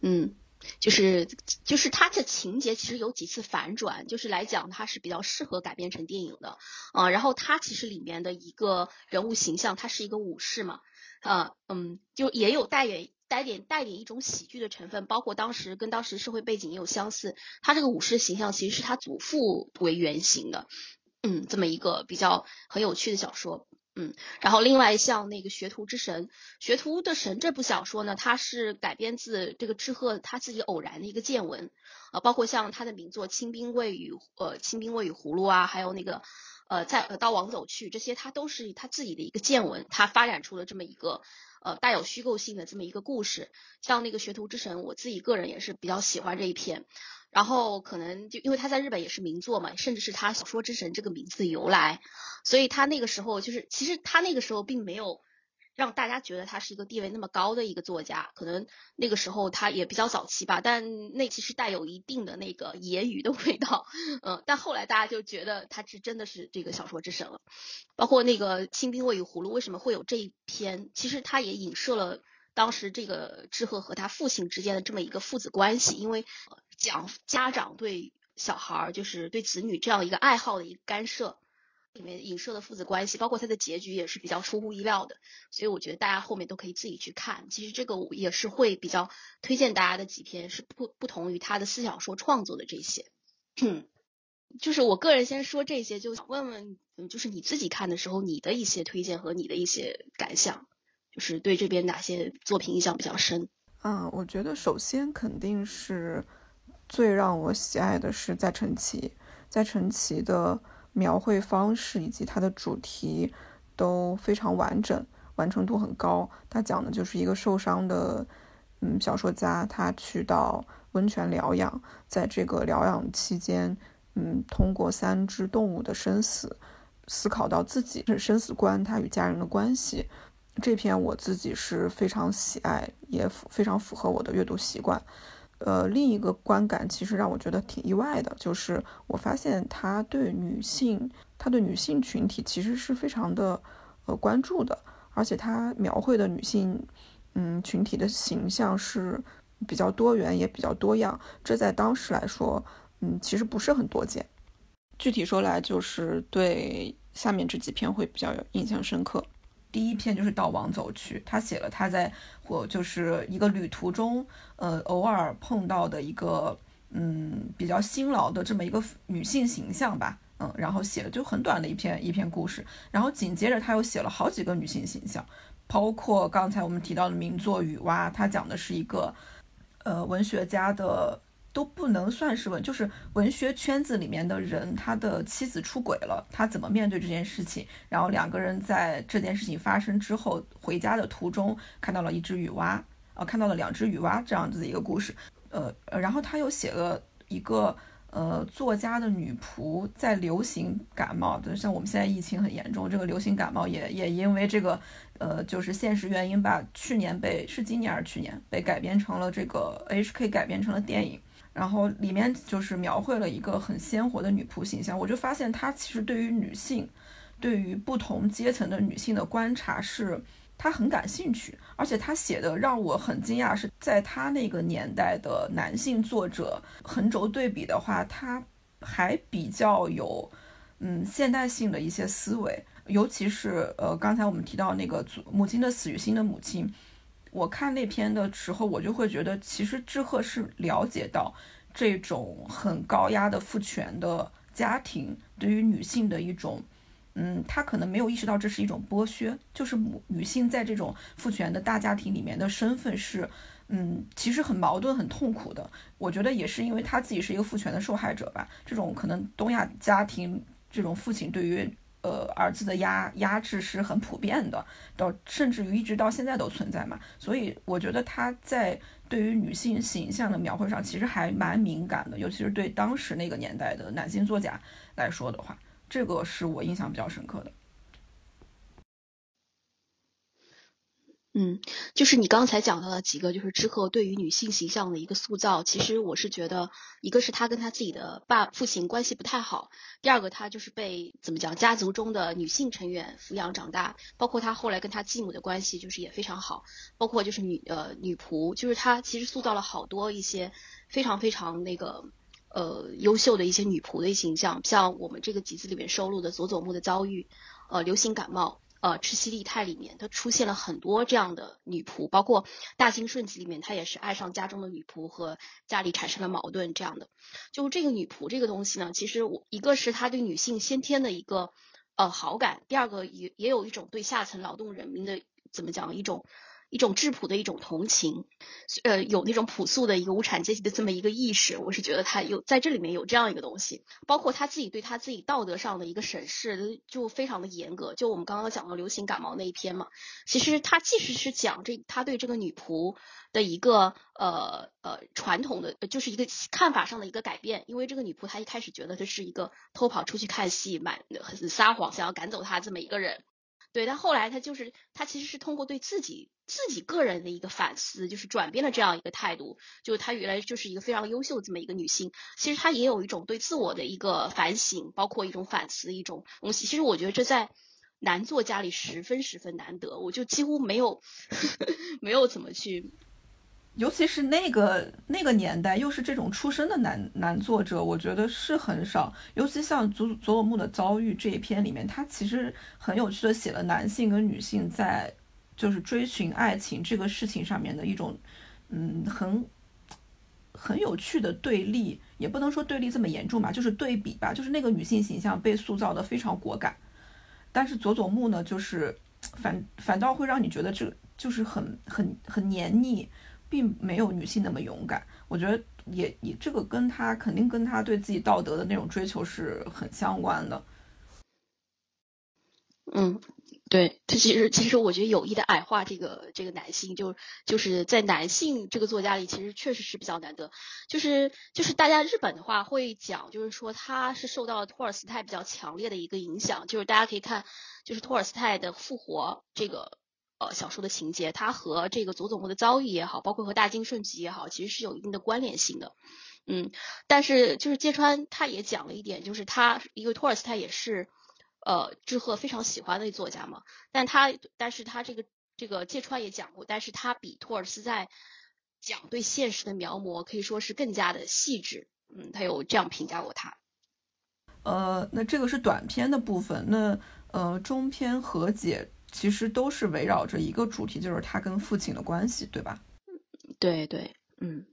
嗯。就是就是它的情节其实有几次反转，就是来讲它是比较适合改编成电影的啊。然后它其实里面的一个人物形象，他是一个武士嘛，啊嗯，就也有带点带点带点一种喜剧的成分，包括当时跟当时社会背景也有相似。他这个武士形象其实是他祖父为原型的，嗯，这么一个比较很有趣的小说。嗯，然后另外像那个《学徒之神》，《学徒的神》这部小说呢，它是改编自这个志贺他自己偶然的一个见闻，啊，包括像他的名作《清兵卫与呃清兵卫与葫芦》啊，还有那个呃在刀王走去这些，他都是他自己的一个见闻，他发展出了这么一个呃带有虚构性的这么一个故事。像那个《学徒之神》，我自己个人也是比较喜欢这一篇。然后可能就因为他在日本也是名作嘛，甚至是他小说之神这个名字的由来，所以他那个时候就是其实他那个时候并没有让大家觉得他是一个地位那么高的一个作家，可能那个时候他也比较早期吧，但那其实带有一定的那个揶揄的味道，嗯，但后来大家就觉得他是真的是这个小说之神了，包括那个《清兵卫与葫芦》为什么会有这一篇，其实他也影射了。当时这个志贺和他父亲之间的这么一个父子关系，因为讲家长对小孩儿就是对子女这样一个爱好的一个干涉，里面影射的父子关系，包括他的结局也是比较出乎意料的，所以我觉得大家后面都可以自己去看。其实这个也是会比较推荐大家的几篇，是不不同于他的思小说创作的这些。就是我个人先说这些，就想问问，就是你自己看的时候，你的一些推荐和你的一些感想。就是对这边哪些作品印象比较深？嗯，我觉得首先肯定是最让我喜爱的是在陈奇，在陈奇的描绘方式以及它的主题都非常完整，完成度很高。他讲的就是一个受伤的嗯小说家，他去到温泉疗养，在这个疗养期间，嗯，通过三只动物的生死，思考到自己是生死观，他与家人的关系。这篇我自己是非常喜爱，也非常符合我的阅读习惯。呃，另一个观感其实让我觉得挺意外的，就是我发现他对女性，他对女性群体其实是非常的呃关注的，而且他描绘的女性嗯群体的形象是比较多元，也比较多样。这在当时来说，嗯，其实不是很多见。具体说来，就是对下面这几篇会比较有印象深刻。第一篇就是到王走去，他写了他在或就是一个旅途中，呃，偶尔碰到的一个嗯比较辛劳的这么一个女性形象吧，嗯，然后写了就很短的一篇一篇故事，然后紧接着他又写了好几个女性形象，包括刚才我们提到的名作《雨蛙》，他讲的是一个呃文学家的。都不能算是文，就是文学圈子里面的人，他的妻子出轨了，他怎么面对这件事情？然后两个人在这件事情发生之后回家的途中看到了一只雨蛙，呃，看到了两只雨蛙这样子的一个故事，呃，然后他又写了一个呃作家的女仆在流行感冒的，像我们现在疫情很严重，这个流行感冒也也因为这个呃就是现实原因吧，去年被是今年还是去年被改编成了这个 HK 改编成了电影。然后里面就是描绘了一个很鲜活的女仆形象，我就发现她其实对于女性，对于不同阶层的女性的观察是，他很感兴趣，而且他写的让我很惊讶，是在他那个年代的男性作者横轴对比的话，他还比较有嗯现代性的一些思维，尤其是呃刚才我们提到那个母亲的死与新的母亲。我看那篇的时候，我就会觉得，其实志贺是了解到这种很高压的父权的家庭对于女性的一种，嗯，他可能没有意识到这是一种剥削，就是母女性在这种父权的大家庭里面的身份是，嗯，其实很矛盾、很痛苦的。我觉得也是因为他自己是一个父权的受害者吧，这种可能东亚家庭这种父亲对于。呃，儿子的压压制是很普遍的，到甚至于一直到现在都存在嘛。所以我觉得他在对于女性形象的描绘上，其实还蛮敏感的，尤其是对当时那个年代的男性作家来说的话，这个是我印象比较深刻的。嗯，就是你刚才讲到的几个，就是之后对于女性形象的一个塑造。其实我是觉得，一个是他跟他自己的爸父亲关系不太好，第二个他就是被怎么讲，家族中的女性成员抚养长大，包括他后来跟他继母的关系就是也非常好，包括就是女呃女仆，就是他其实塑造了好多一些非常非常那个呃优秀的一些女仆的形象，像我们这个集子里面收录的佐佐木的遭遇，呃流行感冒。呃，赤西利太里面，他出现了很多这样的女仆，包括大兴顺子里面，他也是爱上家中的女仆和家里产生了矛盾这样的。就这个女仆这个东西呢，其实我一个是他对女性先天的一个呃好感，第二个也也有一种对下层劳动人民的怎么讲一种。一种质朴的一种同情，呃，有那种朴素的一个无产阶级的这么一个意识，我是觉得他有在这里面有这样一个东西，包括他自己对他自己道德上的一个审视，就非常的严格。就我们刚刚讲到流行感冒那一篇嘛，其实他即使是讲这他对这个女仆的一个呃呃传统的，就是一个看法上的一个改变，因为这个女仆她一开始觉得她是一个偷跑出去看戏，满很撒谎想要赶走她这么一个人。对，但后来他就是他其实是通过对自己自己个人的一个反思，就是转变了这样一个态度。就她原来就是一个非常优秀的这么一个女性，其实她也有一种对自我的一个反省，包括一种反思一种东西。其实我觉得这在男作家里十分十分难得，我就几乎没有 没有怎么去。尤其是那个那个年代，又是这种出身的男男作者，我觉得是很少。尤其像佐佐佐木的遭遇这一篇里面，他其实很有趣的写了男性跟女性在就是追寻爱情这个事情上面的一种嗯很很有趣的对立，也不能说对立这么严重吧，就是对比吧，就是那个女性形象被塑造的非常果敢，但是佐佐木呢，就是反反倒会让你觉得这就是很很很黏腻，并没有女性那么勇敢。我觉得也也这个跟他肯定跟他对自己道德的那种追求是很相关的。嗯。对他其实其实我觉得有意的矮化这个这个男性，就就是在男性这个作家里，其实确实是比较难得。就是就是大家日本的话会讲，就是说他是受到托尔斯泰比较强烈的一个影响。就是大家可以看，就是托尔斯泰的《复活》这个呃小说的情节，它和这个佐佐木的遭遇也好，包括和大金顺吉也好，其实是有一定的关联性的。嗯，但是就是芥川他也讲了一点，就是他因为托尔斯泰也是。呃，志贺非常喜欢的作家嘛，但他，但是他这个这个芥川也讲过，但是他比托尔斯在讲对现实的描摹可以说是更加的细致，嗯，他有这样评价过他。呃，那这个是短篇的部分，那呃中篇和解其实都是围绕着一个主题，就是他跟父亲的关系，对吧？对对，嗯，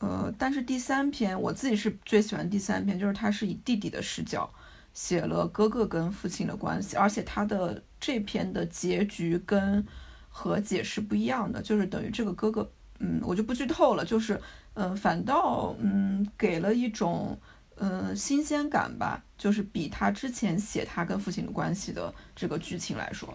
呃，但是第三篇我自己是最喜欢第三篇，就是他是以弟弟的视角。写了哥哥跟父亲的关系，而且他的这篇的结局跟和解是不一样的，就是等于这个哥哥，嗯，我就不剧透了，就是，嗯，反倒，嗯，给了一种，嗯，新鲜感吧，就是比他之前写他跟父亲的关系的这个剧情来说，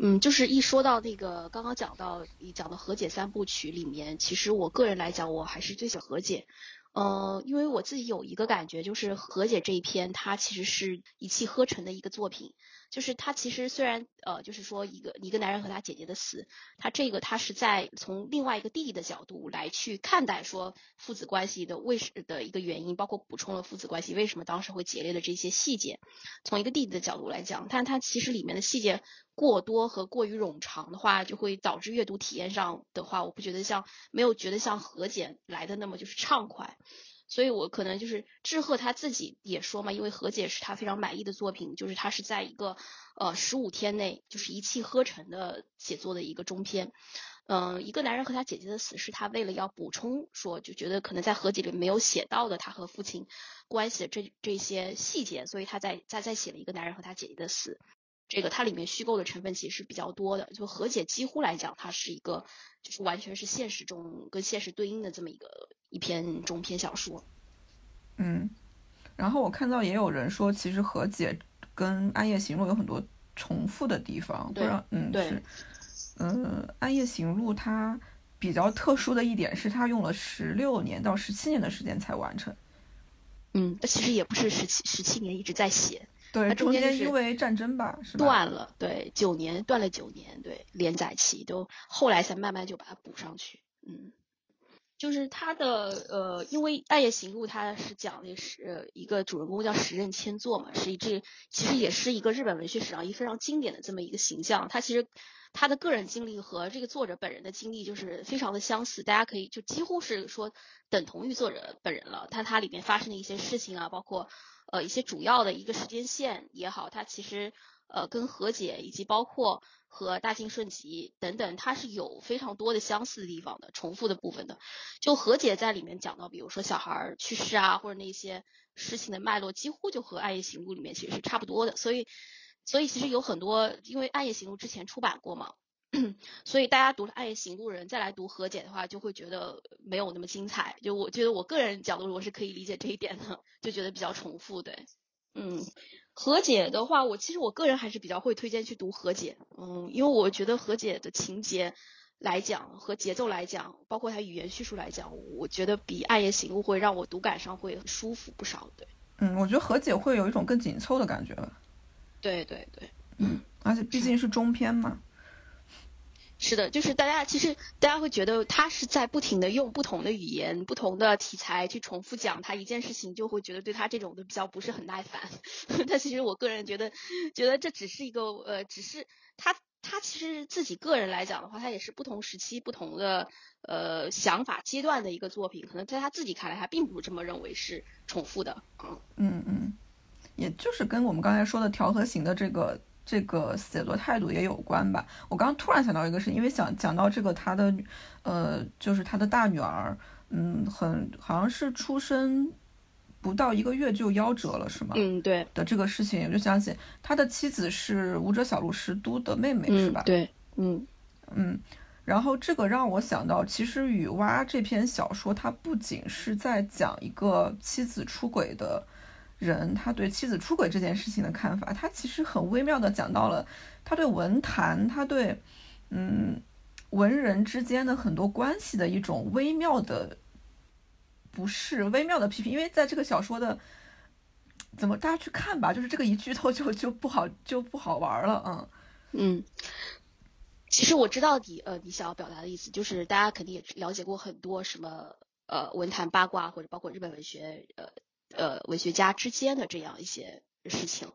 嗯，就是一说到那个刚刚讲到你讲的和解三部曲里面，其实我个人来讲，我还是最喜欢和解。呃，因为我自己有一个感觉，就是和解这一篇，它其实是一气呵成的一个作品。就是他其实虽然呃，就是说一个一个男人和他姐姐的死，他这个他是在从另外一个弟弟的角度来去看待说父子关系的为什的一个原因，包括补充了父子关系为什么当时会决裂的这些细节。从一个弟弟的角度来讲，但他其实里面的细节过多和过于冗长的话，就会导致阅读体验上的话，我不觉得像没有觉得像和解来的那么就是畅快。所以我可能就是志贺他自己也说嘛，因为和解是他非常满意的作品，就是他是在一个呃十五天内就是一气呵成的写作的一个中篇。嗯，一个男人和他姐姐的死是他为了要补充说，就觉得可能在和解里没有写到的他和父亲关系的这这些细节，所以他在在在写了一个男人和他姐姐的死。这个它里面虚构的成分其实是比较多的，就和解几乎来讲，它是一个就是完全是现实中跟现实对应的这么一个。一篇中篇小说，嗯，然后我看到也有人说，其实和解跟《暗夜行路》有很多重复的地方，对，嗯，对，嗯，《暗夜行路》它比较特殊的一点是，它用了十六年到十七年的时间才完成，嗯，那其实也不是十七十七年一直在写，对，中间因为战争吧，是断了，对，九年断了九年，对，连载期都后来才慢慢就把它补上去，嗯。就是他的呃，因为《暗夜行路》它是讲的是一个主人公叫时任千作嘛，是一这其实也是一个日本文学史上一非常经典的这么一个形象。他其实他的个人经历和这个作者本人的经历就是非常的相似，大家可以就几乎是说等同于作者本人了。他他里面发生的一些事情啊，包括呃一些主要的一个时间线也好，它其实。呃，跟和解以及包括和大庆顺吉等等，它是有非常多的相似的地方的，重复的部分的。就和解在里面讲到，比如说小孩去世啊，或者那些事情的脉络，几乎就和《暗夜行路》里面其实是差不多的。所以，所以其实有很多，因为《暗夜行路》之前出版过嘛，所以大家读了《暗夜行路》人再来读和解的话，就会觉得没有那么精彩。就我觉得我个人角度，我是可以理解这一点的，就觉得比较重复，对，嗯。和解的话，我其实我个人还是比较会推荐去读和解，嗯，因为我觉得和解的情节来讲和节奏来讲，包括它语言叙述来讲，我觉得比暗夜行路会让我读感上会舒服不少，对。嗯，我觉得和解会有一种更紧凑的感觉吧。对对对，嗯，而且毕竟是中篇嘛。是的，就是大家其实大家会觉得他是在不停的用不同的语言、不同的题材去重复讲他一件事情，就会觉得对他这种的比较不是很耐烦。但其实我个人觉得，觉得这只是一个呃，只是他他其实自己个人来讲的话，他也是不同时期、不同的呃想法阶段的一个作品。可能在他自己看来，他并不这么认为是重复的。嗯嗯，也就是跟我们刚才说的调和型的这个。这个写作态度也有关吧。我刚刚突然想到一个事，因为想讲到这个他的，呃，就是他的大女儿，嗯，很好像是出生不到一个月就夭折了，是吗？嗯，对。的这个事情，我就想起他的妻子是舞者小路十都的妹妹，是吧？对，嗯。嗯，然后这个让我想到，其实《雨蛙》这篇小说，它不仅是在讲一个妻子出轨的人，他对妻子出轨这件事情的看法，他其实很微妙的讲到了他对文坛，他对嗯文人之间的很多关系的一种微妙的不是微妙的批评，因为在这个小说的怎么大家去看吧，就是这个一剧透就就不好就不好玩了，嗯嗯。其实我知道你呃你想要表达的意思，就是大家肯定也了解过很多什么呃文坛八卦或者包括日本文学呃呃文学家之间的这样一些事情，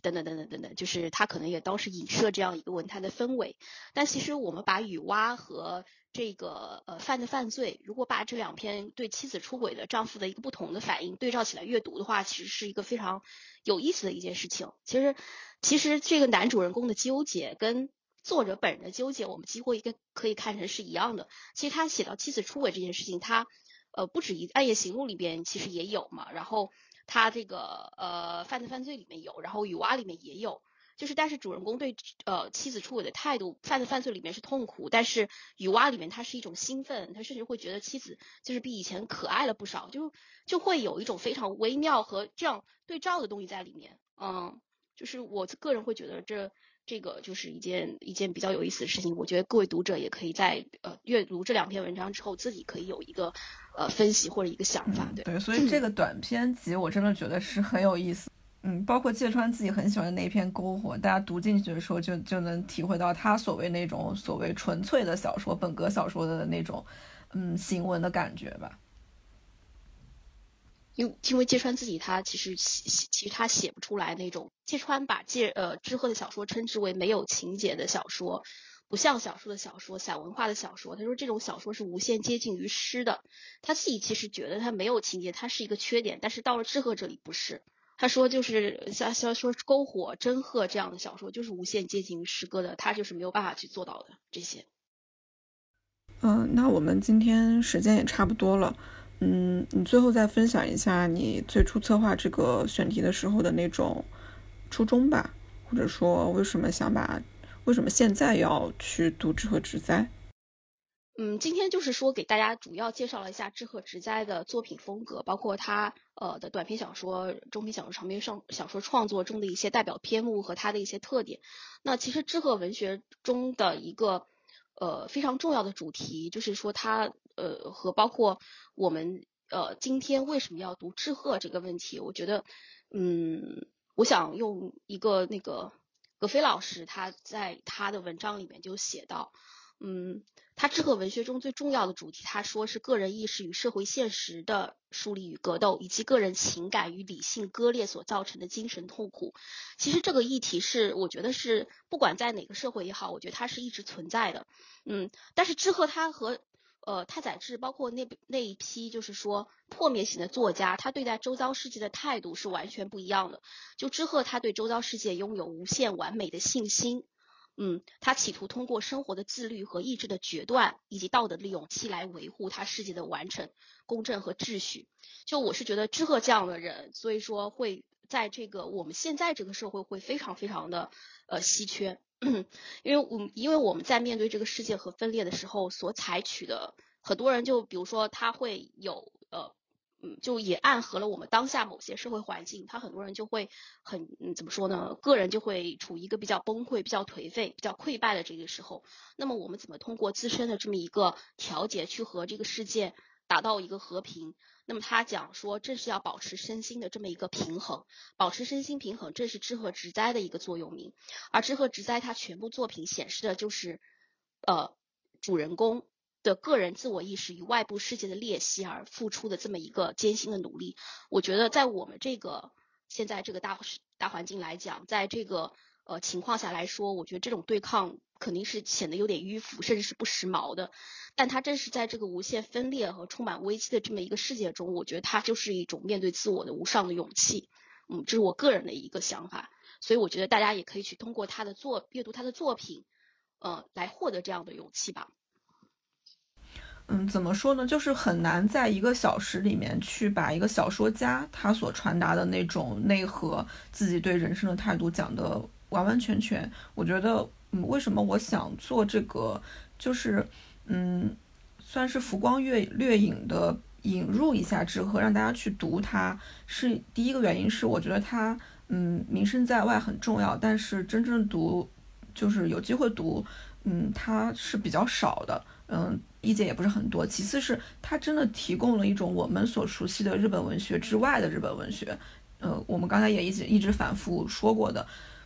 等等等等等等，就是他可能也当时影射这样一个文坛的氛围。但其实我们把雨蛙和这个呃犯的犯罪，如果把这两篇对妻子出轨的丈夫的一个不同的反应对照起来阅读的话，其实是一个非常有意思的一件事情。其实其实这个男主人公的纠结跟作者本人的纠结，我们几乎一个可以看成是一样的。其实他写到妻子出轨这件事情，他呃不止一《暗夜行路》里边其实也有嘛，然后他这个呃《犯罪犯罪》里面有，然后《雨蛙》里面也有。就是但是主人公对呃妻子出轨的态度，《犯罪犯罪》里面是痛苦，但是《雨蛙》里面他是一种兴奋，他甚至会觉得妻子就是比以前可爱了不少，就就会有一种非常微妙和这样对照的东西在里面。嗯，就是我个人会觉得这。这个就是一件一件比较有意思的事情，我觉得各位读者也可以在呃阅读这两篇文章之后，自己可以有一个呃分析或者一个想法。对对，所以这个短篇集我真的觉得是很有意思。嗯，包括芥川自己很喜欢的那一篇《篝火》，大家读进去的时候就就能体会到他所谓那种所谓纯粹的小说、本格小说的那种嗯行文的感觉吧。因因为芥川自己他其实写其实他写不出来那种芥川把芥呃志贺的小说称之为没有情节的小说，不像小说的小说，散文化的小说。他说这种小说是无限接近于诗的。他自己其实觉得他没有情节，他是一个缺点。但是到了志贺这里不是，他说就是像像说篝火、真鹤这样的小说就是无限接近于诗歌的，他就是没有办法去做到的这些。嗯，那我们今天时间也差不多了。嗯，你最后再分享一下你最初策划这个选题的时候的那种初衷吧，或者说为什么想把，为什么现在要去读志贺直哉？嗯，今天就是说给大家主要介绍了一下志贺直哉的作品风格，包括他呃的短篇小说、中篇小说、长篇上小说创作中的一些代表篇目和他的一些特点。那其实志贺文学中的一个呃非常重要的主题，就是说他。呃，和包括我们呃，今天为什么要读志贺这个问题，我觉得，嗯，我想用一个那个葛飞老师他在他的文章里面就写到，嗯，他志贺文学中最重要的主题，他说是个人意识与社会现实的梳理与格斗，以及个人情感与理性割裂所造成的精神痛苦。其实这个议题是，我觉得是不管在哪个社会也好，我觉得它是一直存在的，嗯，但是志贺他和呃，太宰治包括那那一批，就是说破灭型的作家，他对待周遭世界的态度是完全不一样的。就之贺，他对周遭世界拥有无限完美的信心，嗯，他企图通过生活的自律和意志的决断，以及道德的勇气来维护他世界的完整、公正和秩序。就我是觉得之贺这样的人，所以说会在这个我们现在这个社会会非常非常的呃稀缺。因为我们因为我们在面对这个世界和分裂的时候所采取的，很多人就比如说他会有呃嗯，就也暗合了我们当下某些社会环境，他很多人就会很嗯怎么说呢？个人就会处于一个比较崩溃、比较颓废、比较溃败的这个时候。那么我们怎么通过自身的这么一个调节，去和这个世界达到一个和平？那么他讲说，正是要保持身心的这么一个平衡，保持身心平衡，正是知鹤直哉的一个座右铭。而知鹤直哉他全部作品显示的就是，呃，主人公的个人自我意识与外部世界的裂隙而付出的这么一个艰辛的努力。我觉得在我们这个现在这个大大环境来讲，在这个呃情况下来说，我觉得这种对抗肯定是显得有点迂腐，甚至是不时髦的。但他正是在这个无限分裂和充满危机的这么一个世界中，我觉得他就是一种面对自我的无上的勇气。嗯，这是我个人的一个想法，所以我觉得大家也可以去通过他的作阅读他的作品，呃，来获得这样的勇气吧。嗯，怎么说呢？就是很难在一个小时里面去把一个小说家他所传达的那种内核、自己对人生的态度讲的完完全全。我觉得。嗯，为什么我想做这个，就是嗯，算是浮光掠掠影的引入一下之和，让大家去读它。是第一个原因是，我觉得它嗯名声在外很重要，但是真正读就是有机会读，嗯，它是比较少的，嗯，意见也不是很多。其次是它真的提供了一种我们所熟悉的日本文学之外的日本文学。呃，我们刚才也一直一直反复说过的，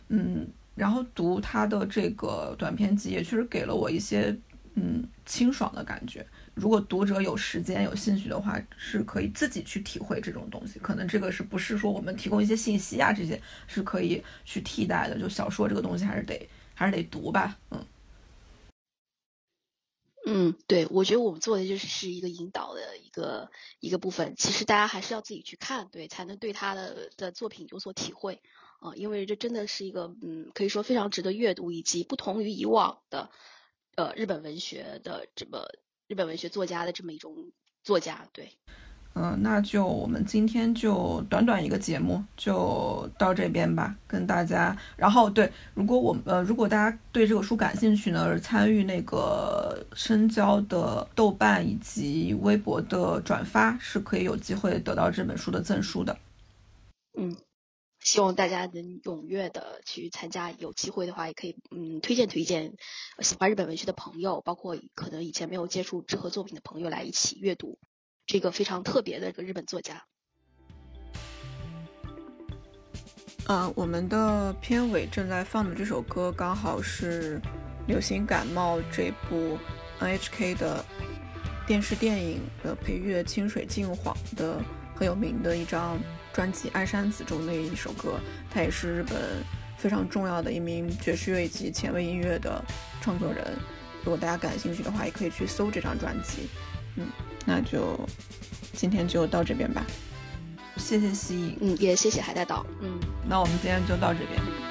嗯，然后读他的这个短篇集，也确实给了我一些嗯清爽的感觉。如果读者有时间有兴趣的话，是可以自己去体会这种东西。可能这个是不是说我们提供一些信息啊，这些是可以去替代的。就小说这个东西，还是得还是得读吧，嗯。嗯，对，我觉得我们做的就是是一个引导的一个一个部分。其实大家还是要自己去看，对，才能对他的的作品有所体会啊。因为这真的是一个，嗯，可以说非常值得阅读，以及不同于以往的，呃，日本文学的这么日本文学作家的这么一种作家，对。嗯，那就我们今天就短短一个节目就到这边吧，跟大家。然后对，如果我呃，如果大家对这个书感兴趣呢，参与那个深交的豆瓣以及微博的转发，是可以有机会得到这本书的赠书的。嗯，希望大家能踊跃的去参加，有机会的话也可以嗯推荐推荐喜欢日本文学的朋友，包括可能以前没有接触志和作品的朋友来一起阅读。这个非常特别的一个日本作家。呃，我们的片尾正在放的这首歌，刚好是《流行感冒》这部 NHK 的电视电影的配乐《清水净晃》的很有名的一张专辑《爱山子》中的一首歌。他也是日本非常重要的一名爵士乐以及前卫音乐的创作人。如果大家感兴趣的话，也可以去搜这张专辑。嗯。那就今天就到这边吧，谢谢蜥蜴，嗯，也谢谢海带岛，嗯，那我们今天就到这边。